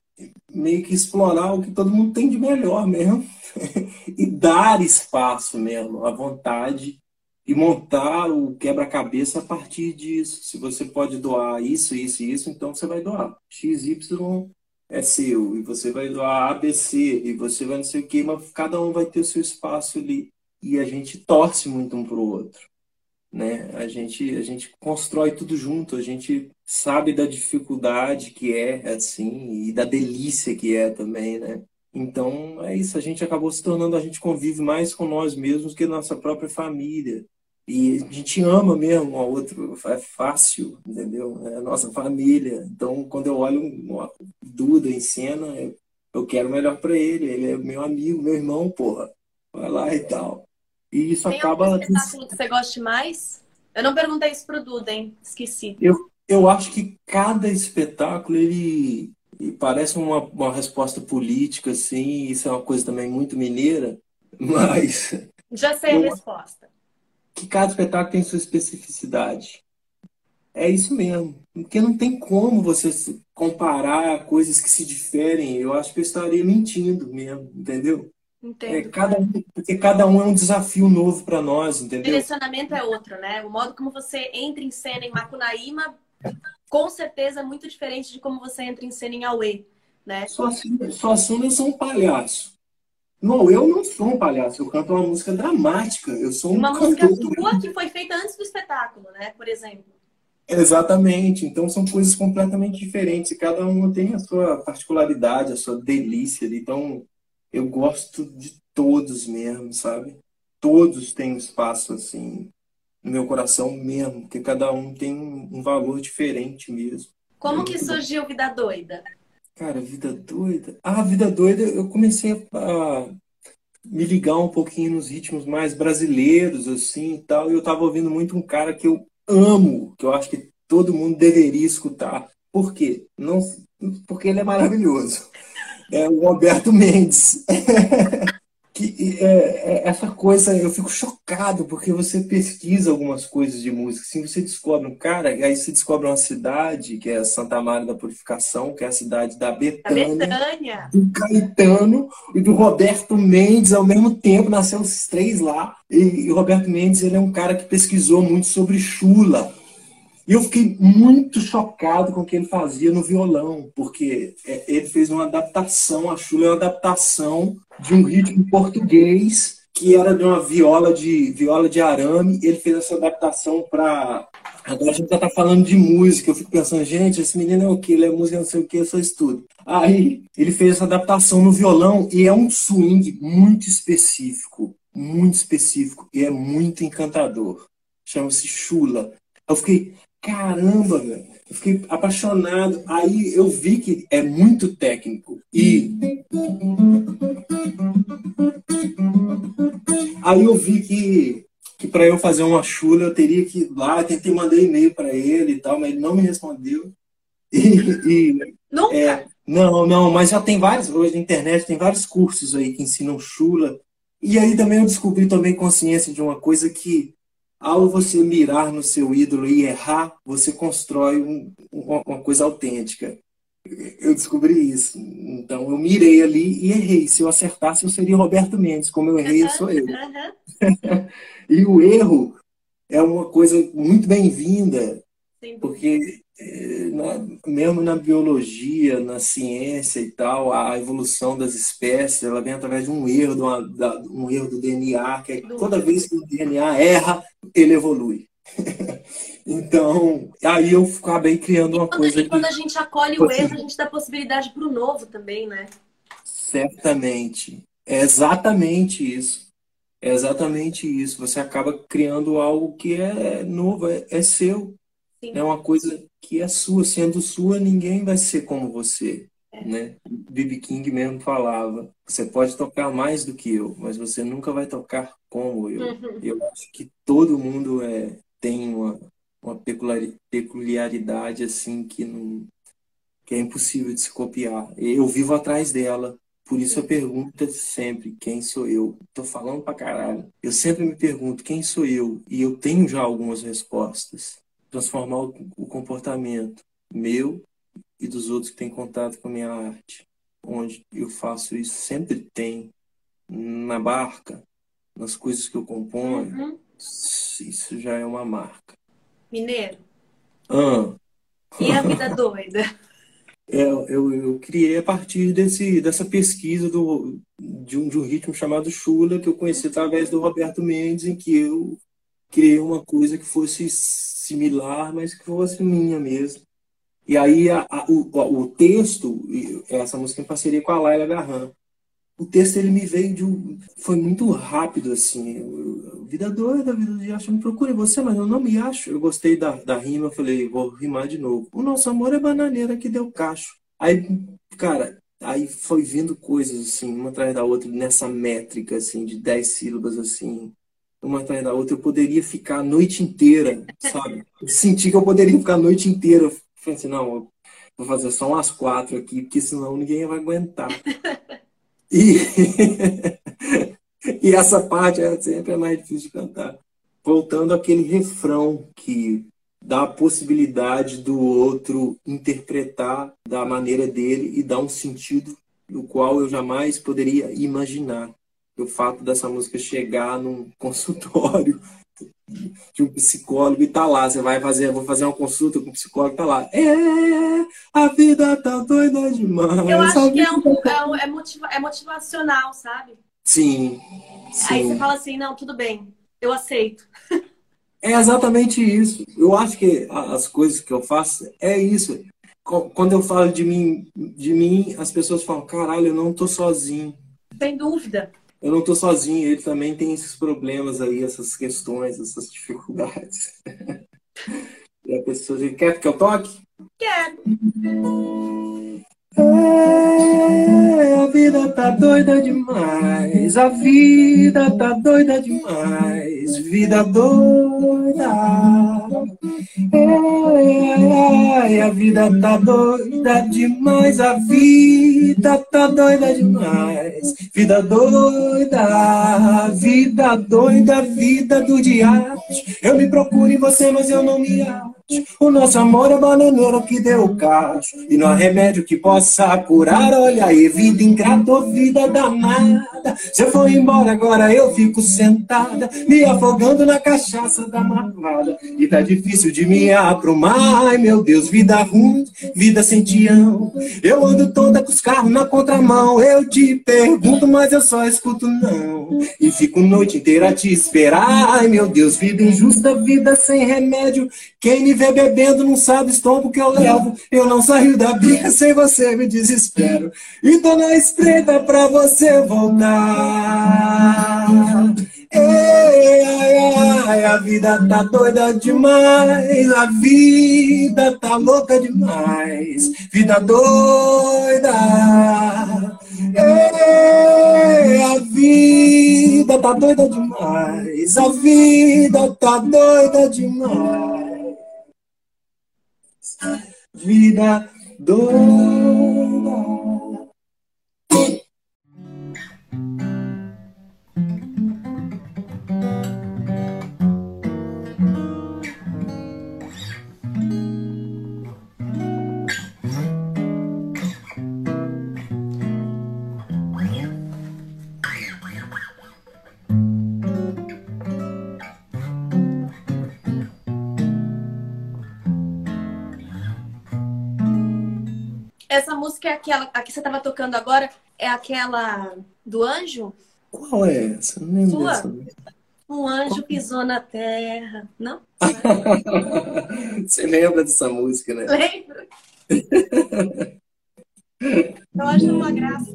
meio que explorar o que todo mundo tem de melhor mesmo. e dar espaço mesmo, à vontade, e montar o quebra-cabeça a partir disso. Se você pode doar isso, isso e isso, então você vai doar. XY é seu, e você vai doar ABC, e você vai não sei o quê, mas cada um vai ter o seu espaço ali. E a gente torce muito um para o outro. Né? A, gente, a gente constrói tudo junto, a gente sabe da dificuldade que é, assim, e da delícia que é também, né? Então, é isso, a gente acabou se tornando, a gente convive mais com nós mesmos que nossa própria família. E a gente ama mesmo um ao outro, é fácil, entendeu? É a nossa família. Então, quando eu olho um Duda em cena, eu, eu quero o melhor para ele. Ele é meu amigo, meu irmão, porra. Vai lá e tal. E isso Tem acaba. Tem espetáculo que você goste mais? Eu não perguntei isso pro Duda, hein? Esqueci. Eu, eu acho que cada espetáculo, ele, ele parece uma, uma resposta política, assim. Isso é uma coisa também muito mineira, mas. Já sei a resposta que cada espetáculo tem sua especificidade. É isso mesmo. Porque não tem como você comparar coisas que se diferem. Eu acho que eu estaria mentindo mesmo, entendeu? Entendo. É, cada um, porque cada um é um desafio novo para nós, entendeu? O direcionamento é outro, né? O modo como você entra em cena em Macunaíma, com certeza é muito diferente de como você entra em cena em Aue, né? Só assim, só assim eu sou um palhaço. Não, eu não sou um palhaço, eu canto uma música dramática. Eu sou um uma música tua que foi feita antes do espetáculo, né? Por exemplo. Exatamente. Então são coisas completamente diferentes e cada uma tem a sua particularidade, a sua delícia. Então eu gosto de todos mesmo, sabe? Todos têm espaço assim no meu coração mesmo, porque cada um tem um valor diferente mesmo. Como que surgiu Vida Doida? Cara, vida doida. Ah, vida doida, eu comecei a me ligar um pouquinho nos ritmos mais brasileiros, assim e tal. E eu tava ouvindo muito um cara que eu amo, que eu acho que todo mundo deveria escutar. Por quê? Não, porque ele é maravilhoso. É o Roberto Mendes. que é, é, essa coisa eu fico chocado porque você pesquisa algumas coisas de música assim você descobre um cara e aí você descobre uma cidade que é Santa Maria da Purificação que é a cidade da Betânia, Betânia. do Caetano e do Roberto Mendes ao mesmo tempo nasceu os três lá e, e o Roberto Mendes ele é um cara que pesquisou muito sobre chula e eu fiquei muito chocado com o que ele fazia no violão, porque é, ele fez uma adaptação, a chula é uma adaptação de um ritmo português que era de uma viola de viola de arame. Ele fez essa adaptação para Agora a gente já tá falando de música. Eu fico pensando, gente, esse menino é o quê? Ele é música, não sei o quê, eu só estudo. Aí ele fez essa adaptação no violão e é um swing muito específico. Muito específico. E é muito encantador. Chama-se Chula. Eu fiquei, caramba, velho. Eu fiquei apaixonado. Aí eu vi que é muito técnico. E. Aí eu vi que que para eu fazer uma chula eu teria que ir lá, tentei mandar e-mail para ele e tal, mas ele não me respondeu. E, e Nunca? É, não, não, mas já tem vários, hoje na internet tem vários cursos aí que ensinam chula. E aí também eu descobri também consciência de uma coisa que ao você mirar no seu ídolo e errar, você constrói um, uma coisa autêntica. Eu descobri isso. Então eu mirei ali e errei. Se eu acertasse, eu seria Roberto Mendes. Como eu errei, eu sou eu. e o erro é uma coisa muito bem-vinda, porque na, mesmo na biologia, na ciência e tal, a evolução das espécies ela vem através de um erro, de uma, um erro do DNA, que é toda vez que o DNA erra, ele evolui. então, aí eu acabei criando uma quando, coisa. E quando a gente acolhe o erro, a gente dá possibilidade para o novo também, né? Certamente. É exatamente isso. É exatamente isso. Você acaba criando algo que é novo, é, é seu. Sim. É uma coisa que é sua. Sendo sua, ninguém vai ser como você. É. Né? Bibi King mesmo falava: você pode tocar mais do que eu, mas você nunca vai tocar como eu. Uhum. Eu acho que todo mundo é, tem uma, uma peculiaridade assim que não que é impossível de se copiar. Eu vivo atrás dela. Por isso a pergunta sempre, quem sou eu? Tô falando pra caralho. Eu sempre me pergunto, quem sou eu? E eu tenho já algumas respostas. Transformar o, o comportamento meu e dos outros que têm contato com a minha arte. Onde eu faço isso, sempre tem. Na barca, nas coisas que eu componho, uhum. isso já é uma marca. Mineiro. Ah. E a vida doida? É, eu, eu criei a partir desse, dessa pesquisa do, de, um, de um ritmo chamado Chula, que eu conheci através do Roberto Mendes, em que eu criei uma coisa que fosse similar, mas que fosse minha mesmo. E aí a, a, o, o texto, essa música em parceria com a Laila Garran, o texto ele me veio de um, foi muito rápido assim. Eu, vida doida vida de acho me procure você mas eu não me acho. Eu gostei da, da rima eu falei vou rimar de novo. O nosso amor é bananeira que deu cacho. Aí cara aí foi vindo coisas assim uma atrás da outra nessa métrica assim de dez sílabas assim uma atrás da outra eu poderia ficar a noite inteira sabe senti que eu poderia ficar a noite inteira eu falei assim não vou fazer só umas quatro aqui porque senão ninguém vai aguentar E, e essa parte é sempre é mais difícil de cantar. Voltando àquele refrão que dá a possibilidade do outro interpretar da maneira dele e dar um sentido no qual eu jamais poderia imaginar. O fato dessa música chegar num consultório de um psicólogo e tá lá. Você vai fazer, vou fazer uma consulta com o psicólogo, tá lá. É, a vida tá doida demais. Eu acho que é, um, é, é, motiva, é motivacional, sabe? Sim, sim. Aí você fala assim, não, tudo bem, eu aceito. É exatamente isso. Eu acho que as coisas que eu faço é isso. Quando eu falo de mim, de mim, as pessoas falam, caralho, eu não tô sozinho. Sem dúvida eu não estou sozinho, ele também tem esses problemas aí, essas questões, essas dificuldades. e a pessoa diz, quer que eu toque? Quero. É, a vida tá doida demais, a vida tá doida demais, vida doida. É, a vida tá doida demais, a vida tá doida demais, vida doida, vida doida, vida do diabo. Eu me procuro em você, mas eu não me acho. O nosso amor é bananeiro que deu cacho. E não há remédio que possa curar. Olha aí, vida ingrata ou vida danada. Você foi embora, agora eu fico sentada, me afogando na cachaça da marvada. E tá difícil de me aprumar. Ai, meu Deus, vida ruim, vida sem tião. Eu ando toda com os carros na contramão. Eu te pergunto, mas eu só escuto não. E fico noite inteira a te esperar. Ai, meu Deus, vida injusta, vida sem remédio. Quem me vê bebendo não sabe o estômago que eu levo. Eu não saio da briga sem você, me desespero. E tô na estreita pra você voltar. Ei, ai, ai, a vida tá doida demais, a vida tá louca demais, vida doida. Ei, a vida tá doida demais, a vida tá doida demais. Vida doida. Música é aquela, a que você estava tocando agora, é aquela do anjo? Qual é essa? Não lembro Sua? dessa. Um anjo pisou na terra. Não? Você lembra dessa música, né? Lembro? Eu acho uma graça.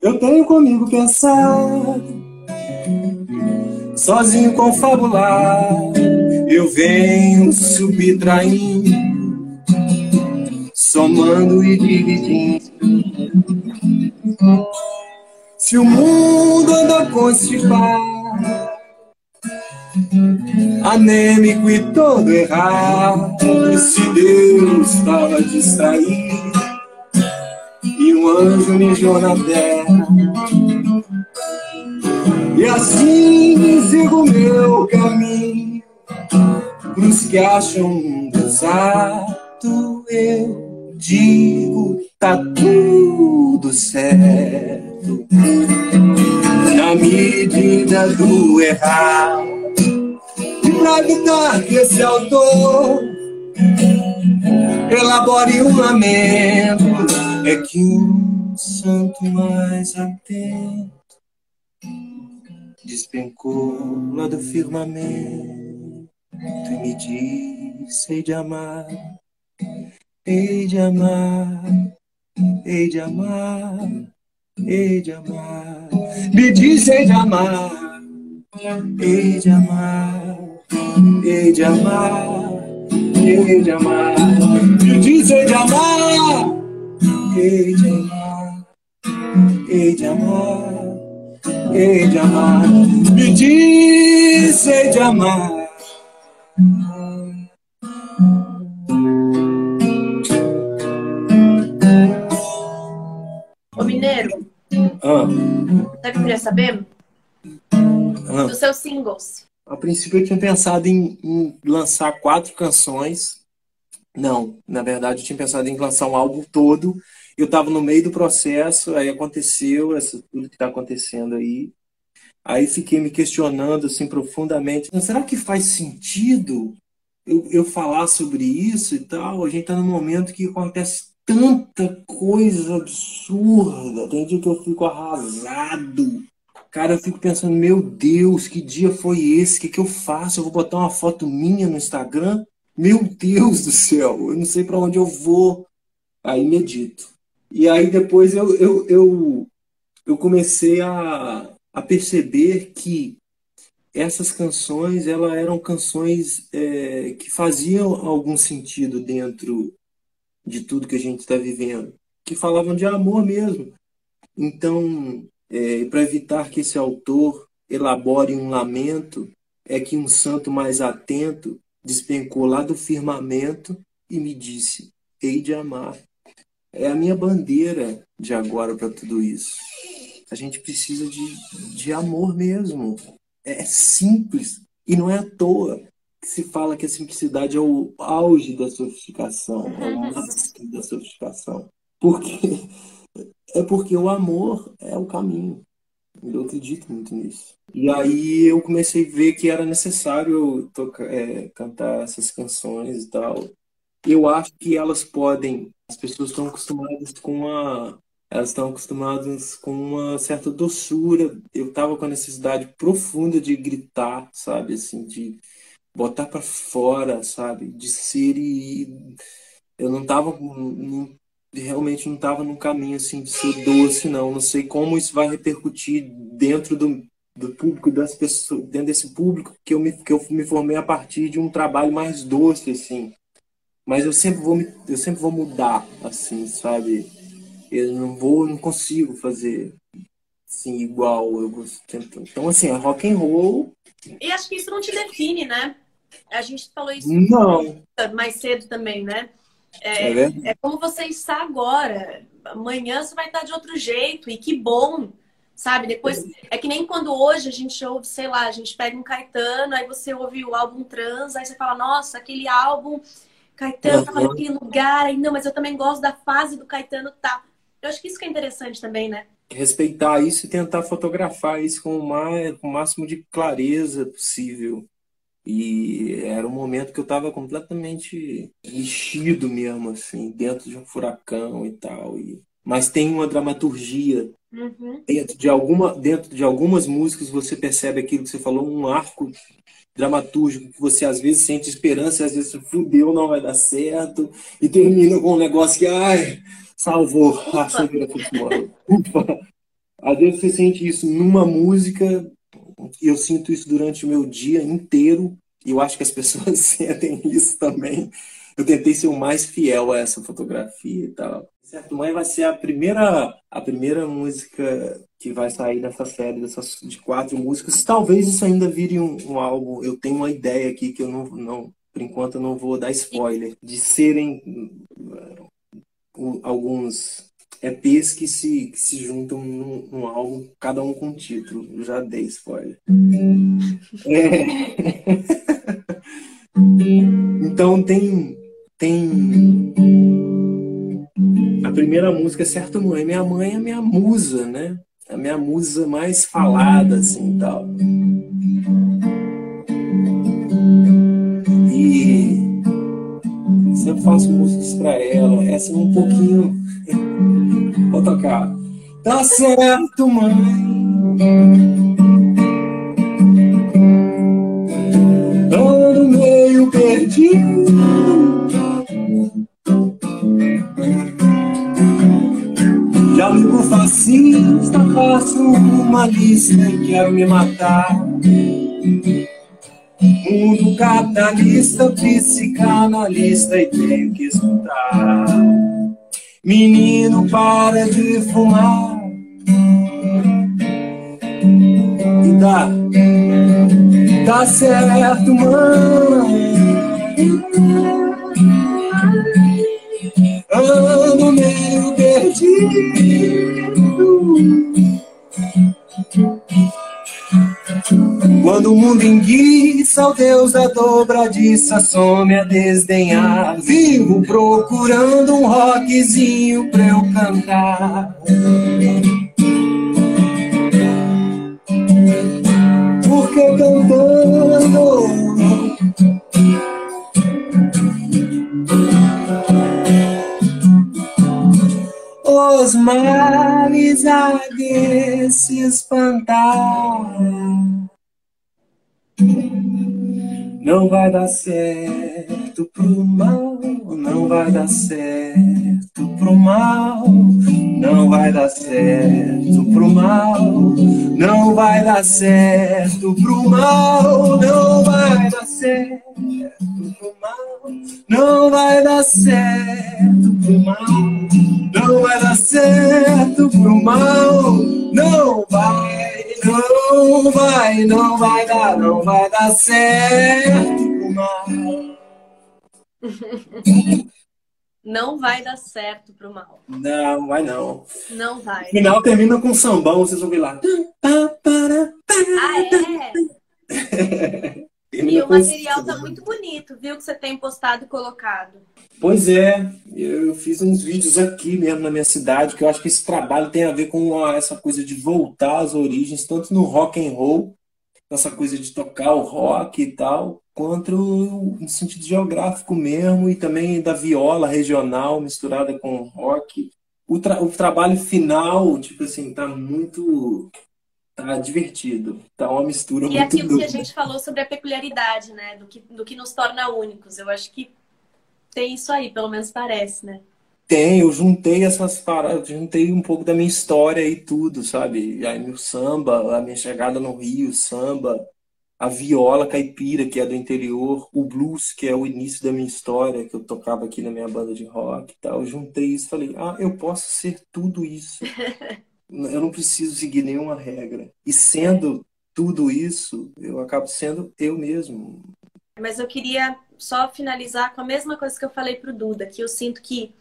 Eu tenho comigo pensar, sozinho confabular. Eu venho subtraindo, somando e dividindo. Se o mundo anda constipado, anêmico e todo errado, se Deus estava distraído e um anjo mijou na terra. E assim sigo meu caminho, pros que acham um exato, eu digo, tá tudo certo. Na medida do errado, e pra evitar que esse autor elabore um lamento, é que um santo mais atento despencou lá do firmamento e me disse: Hei de amar, hei de amar, hei de amar, hei de amar. Me disse: Hei de amar, hei de amar, hei de amar, hei de amar. Me disse: de amar, hei de amar, hei de amar hei de amar, me disse hei de amar. Ô, Mineiro, Ah, sabe o que eu queria saber? ah. Dos seus singles. A princípio eu tinha pensado em, em lançar quatro canções. Não, na verdade eu tinha pensado em lançar um álbum todo. Eu estava no meio do processo, aí aconteceu essa, tudo que está acontecendo aí. Aí fiquei me questionando assim profundamente. Será que faz sentido eu, eu falar sobre isso e tal? A gente está num momento que acontece tanta coisa absurda. Tem dia que eu fico arrasado. Cara, eu fico pensando, meu Deus, que dia foi esse? O que, que eu faço? Eu vou botar uma foto minha no Instagram? Meu Deus do céu, eu não sei para onde eu vou. Aí medito. E aí depois eu, eu, eu, eu comecei a, a perceber que essas canções elas eram canções é, que faziam algum sentido dentro de tudo que a gente está vivendo, que falavam de amor mesmo. Então, é, para evitar que esse autor elabore um lamento, é que um santo mais atento despencou lá do firmamento e me disse: Hei de amar. É a minha bandeira de agora para tudo isso. A gente precisa de, de amor mesmo. É, é simples. E não é à toa que se fala que a simplicidade é o auge da sofisticação, é o máximo da sofisticação. Porque é porque o amor é o caminho. Eu acredito muito nisso. E aí eu comecei a ver que era necessário tocar, é, cantar essas canções e tal. Eu acho que elas podem. As pessoas estão acostumadas com uma. Elas estão acostumadas com uma certa doçura. Eu estava com a necessidade profunda de gritar, sabe? Assim, de botar para fora, sabe? De ser e. Eu não estava realmente não estava num caminho assim de ser doce, não. Não sei como isso vai repercutir dentro do, do público, das pessoas, dentro desse público que eu, me, que eu me formei a partir de um trabalho mais doce, assim. Mas eu sempre vou, me, eu sempre vou mudar, assim, sabe? Eu não vou, não consigo fazer assim, igual. Eu Então, assim, é rock and roll. E acho que isso não te define, né? A gente falou isso não. mais cedo também, né? É, é, é, como você está agora. Amanhã você vai estar de outro jeito. E que bom, sabe? Depois. É que nem quando hoje a gente ouve, sei lá, a gente pega um Caetano, aí você ouve o álbum Trans, aí você fala, nossa, aquele álbum. Caetano tava uhum. naquele lugar, aí não, mas eu também gosto da fase do Caetano tá. Eu acho que isso que é interessante também, né? Respeitar isso e tentar fotografar isso com o, mais, com o máximo de clareza possível. E era um momento que eu estava completamente mexido mesmo, assim, dentro de um furacão e tal. E... Mas tem uma dramaturgia. Uhum. Dentro, de alguma, dentro de algumas músicas você percebe aquilo que você falou, um arco dramatúrgico que você às vezes sente esperança e às vezes fudeu, não vai dar certo. E termina com um negócio que, ai, salvou a sujeira Ufa. Às vezes você sente isso numa música eu sinto isso durante o meu dia inteiro e eu acho que as pessoas sentem isso também. Eu tentei ser o mais fiel a essa fotografia e tal. Certo, Mãe vai ser a primeira a primeira música que vai sair dessa série dessas, de quatro músicas. Talvez isso ainda vire um, um álbum. Eu tenho uma ideia aqui que eu não, não por enquanto eu não vou dar spoiler de serem uh, alguns EPs que se, que se juntam num, num, álbum, cada um com um título. Eu já dei spoiler. É. então tem. Tem. A primeira música é Certo Mãe. Minha mãe é minha musa, né? A minha musa mais falada, assim tal. E sempre faço músicas para ela. Essa é um pouquinho Vou tocar. Tá certo, mãe. Ando meio perdido. Fascista, faço uma lista e quero me matar. Mundo capitalista, psicanalista e tenho que escutar. Menino, para de fumar. E dá, tá certo, mãe. Ando meio perdido. Quando o mundo enguiça, o Deus da dobradiça some a desdenhar. Vivo procurando um rockzinho pra eu cantar. Porque cantando os males há de se espantar. Não vai dar certo pro mal, não vai dar certo pro mal, não vai dar certo pro mal, não vai dar certo pro mal, não vai dar certo pro mal, não vai dar certo pro mal, não vai dar certo pro mal, não vai não vai, não vai dar, não vai dar certo. não vai dar certo pro mal. Não, vai não. Não vai. No final termina com sambão, vocês vão ver lá. Ah, é? e o material tá muito bonito, viu? Que você tem postado e colocado. Pois é, eu fiz uns vídeos aqui mesmo na minha cidade, que eu acho que esse trabalho tem a ver com essa coisa de voltar às origens, tanto no rock and roll, essa coisa de tocar o rock e tal, quanto no sentido geográfico mesmo, e também da viola regional misturada com rock. O, tra o trabalho final, tipo assim, tá muito tá divertido. Tá uma mistura e muito aquilo dura. que a gente falou sobre a peculiaridade, né? Do que, do que nos torna únicos. Eu acho que tem isso aí, pelo menos parece, né? Tem, eu juntei essas paradas, juntei um pouco da minha história e tudo, sabe? Aí no samba, a minha chegada no Rio, samba, a viola caipira, que é do interior, o blues, que é o início da minha história, que eu tocava aqui na minha banda de rock e tal. Eu juntei isso e falei, ah, eu posso ser tudo isso. eu não preciso seguir nenhuma regra. E sendo tudo isso, eu acabo sendo eu mesmo. Mas eu queria só finalizar com a mesma coisa que eu falei pro Duda, que eu sinto que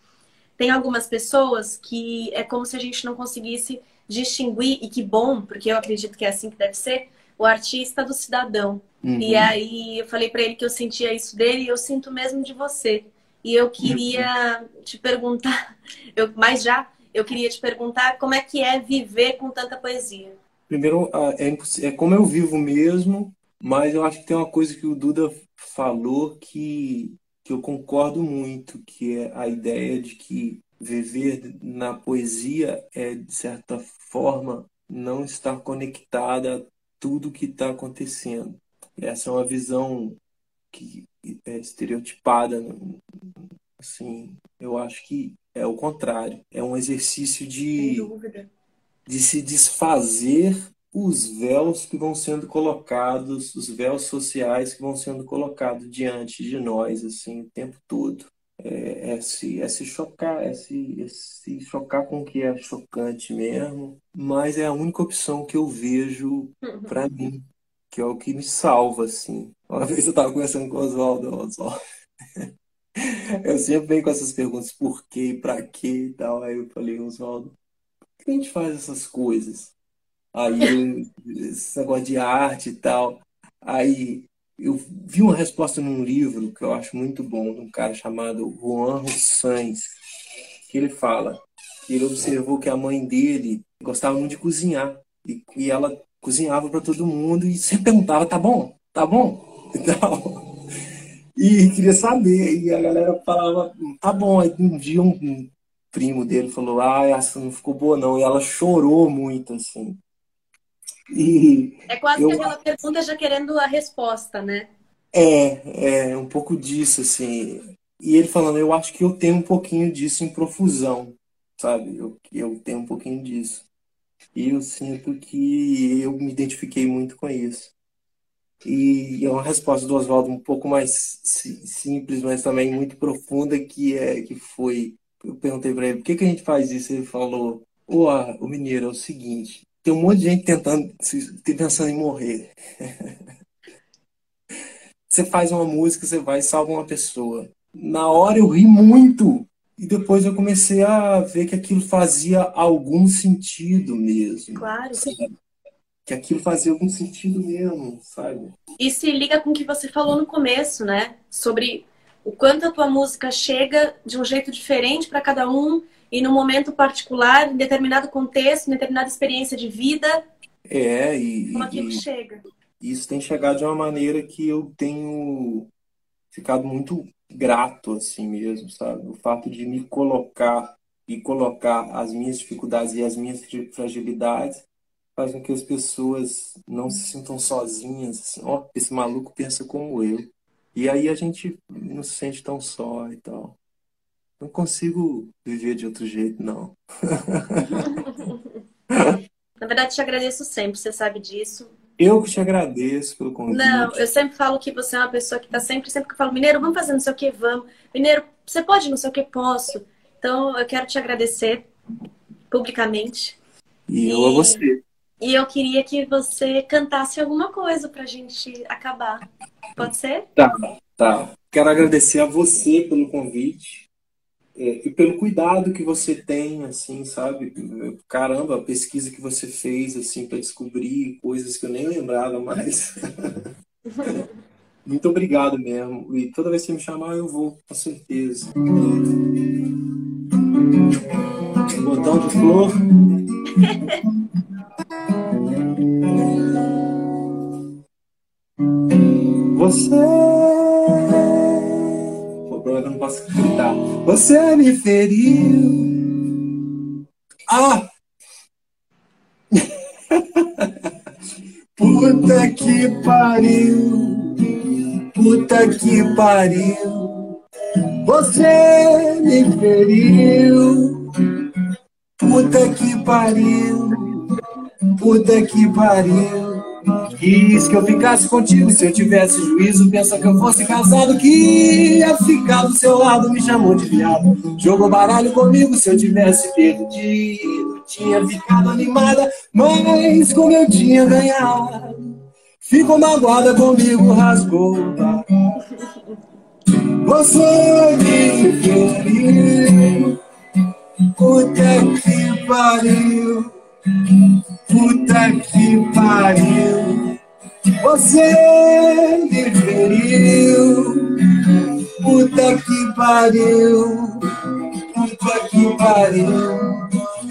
tem algumas pessoas que é como se a gente não conseguisse distinguir, e que bom, porque eu acredito que é assim que deve ser, o artista do cidadão. Uhum. E aí eu falei para ele que eu sentia isso dele e eu sinto mesmo de você. E eu queria Uhum. te perguntar, eu, mas já, eu queria te perguntar como é que é viver com tanta poesia. Primeiro, ah, é, é como eu vivo mesmo, mas eu acho que tem uma coisa que o Duda falou que, que eu concordo muito, que é a ideia de que viver na poesia é, de certa forma, não estar conectada a tudo que está acontecendo. Essa é uma visão que é estereotipada, assim, eu acho que é o contrário. É um exercício de de se desfazer os véus que vão sendo colocados, os véus sociais que vão sendo colocados diante de nós, assim, o tempo todo. É, é se, é se chocar, é se, é se chocar com o que é chocante mesmo, mas é a única opção que eu vejo para mim, que é o que me salva, assim. Uma vez eu estava conversando com o Oswaldo, Oswaldo. Eu sempre venho com essas perguntas, por quê, pra quê e tal. Aí eu falei, Oswaldo, por que a gente faz essas coisas? Aí, esse negócio de arte e tal. Aí, eu vi uma resposta num livro que eu acho muito bom, de um cara chamado Juan Rossans, que ele fala que ele observou que a mãe dele gostava muito de cozinhar. E, e ela cozinhava para todo mundo e sempre perguntava, tá bom? Tá bom? E tal. E queria saber. E a galera falava, tá bom. Aí um dia um, um primo dele falou, ah, essa não ficou boa não. E ela chorou muito, assim. E É quase eu que aquela pergunta já querendo a resposta, né? é, é um pouco disso, assim. E ele falando, eu acho que eu tenho um pouquinho disso em profusão, sabe? Eu, eu tenho um pouquinho disso. E eu sinto que eu me identifiquei muito com isso. E é uma resposta do Oswaldo um pouco mais si- simples, mas também muito profunda, que é que foi, eu perguntei para ele, por que que a gente faz isso? Ele falou, ô, o mineiro, é o seguinte, tem um monte de gente tentando, pensando em morrer. Você faz uma música, você vai e salva uma pessoa. Na hora eu ri muito. E depois eu comecei a ver que aquilo fazia algum sentido mesmo. Claro. sabe? Que aquilo fazia algum sentido mesmo, sabe? E se liga com o que você falou no começo, né? Sobre o quanto a tua música chega de um jeito diferente para cada um e no momento particular, em determinado contexto, em determinada experiência de vida, É, e, como aquilo e chega. isso tem chegado de uma maneira que eu tenho ficado muito grato assim mesmo, sabe? O fato de me colocar e colocar as minhas dificuldades e as minhas fragilidades faz com que as pessoas não se sintam sozinhas, assim, ó, esse maluco pensa como eu. E aí a gente não se sente tão só e tal. Não consigo viver de outro jeito, não. Na verdade, te agradeço sempre, você sabe disso. Eu que te agradeço pelo convite. Não, eu sempre falo que você é uma pessoa que tá sempre, sempre que eu falo, Mineiro, vamos fazer não sei o que, vamos. Mineiro, você pode não sei o que, posso. Então, eu quero te agradecer publicamente. E eu a E- você. E eu queria que você cantasse alguma coisa pra gente acabar. Pode ser? Tá, tá. Quero agradecer a você pelo convite. é, e pelo cuidado que você tem, assim, sabe? Caramba, a pesquisa que você fez, assim, para descobrir coisas que eu nem lembrava mais. Muito obrigado mesmo. E toda vez que você me chamar, eu vou, com certeza. Botão de flor. Você problema que eu não posso gritar. Você me feriu. Ah! Puta que pariu. Puta que pariu. Você me feriu. Puta que pariu. Puta que pariu. Quis que eu ficasse contigo se eu tivesse juízo. Pensa que eu fosse casado, que ia ficar do seu lado. Me chamou de viado. Jogou baralho comigo se eu tivesse perdido. Tinha ficado animada, mas como eu tinha ganhado, ficou magoada comigo, rasgou. Você me feriu. Puta que pariu. Puta que pariu, você me feriu. Puta que pariu, puta que pariu.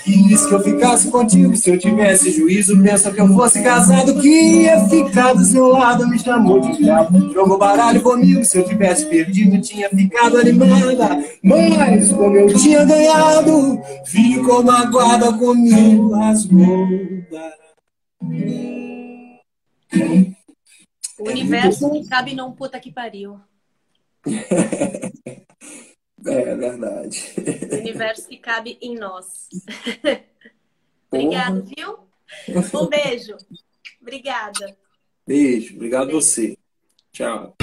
Quis que eu ficasse contigo se eu tivesse juízo. Pensa que eu fosse casado, que ia ficar do seu lado. Me chamou de diabo, jogou baralho comigo. Se eu tivesse perdido, tinha ficado animada. Mas como eu tinha ganhado, ficou magoada comigo. Rasgou. O universo cabe num puta que pariu. É verdade. O universo que cabe em nós. Obrigada, viu? Um beijo. Obrigada. Beijo. Obrigado beijo. você. Tchau.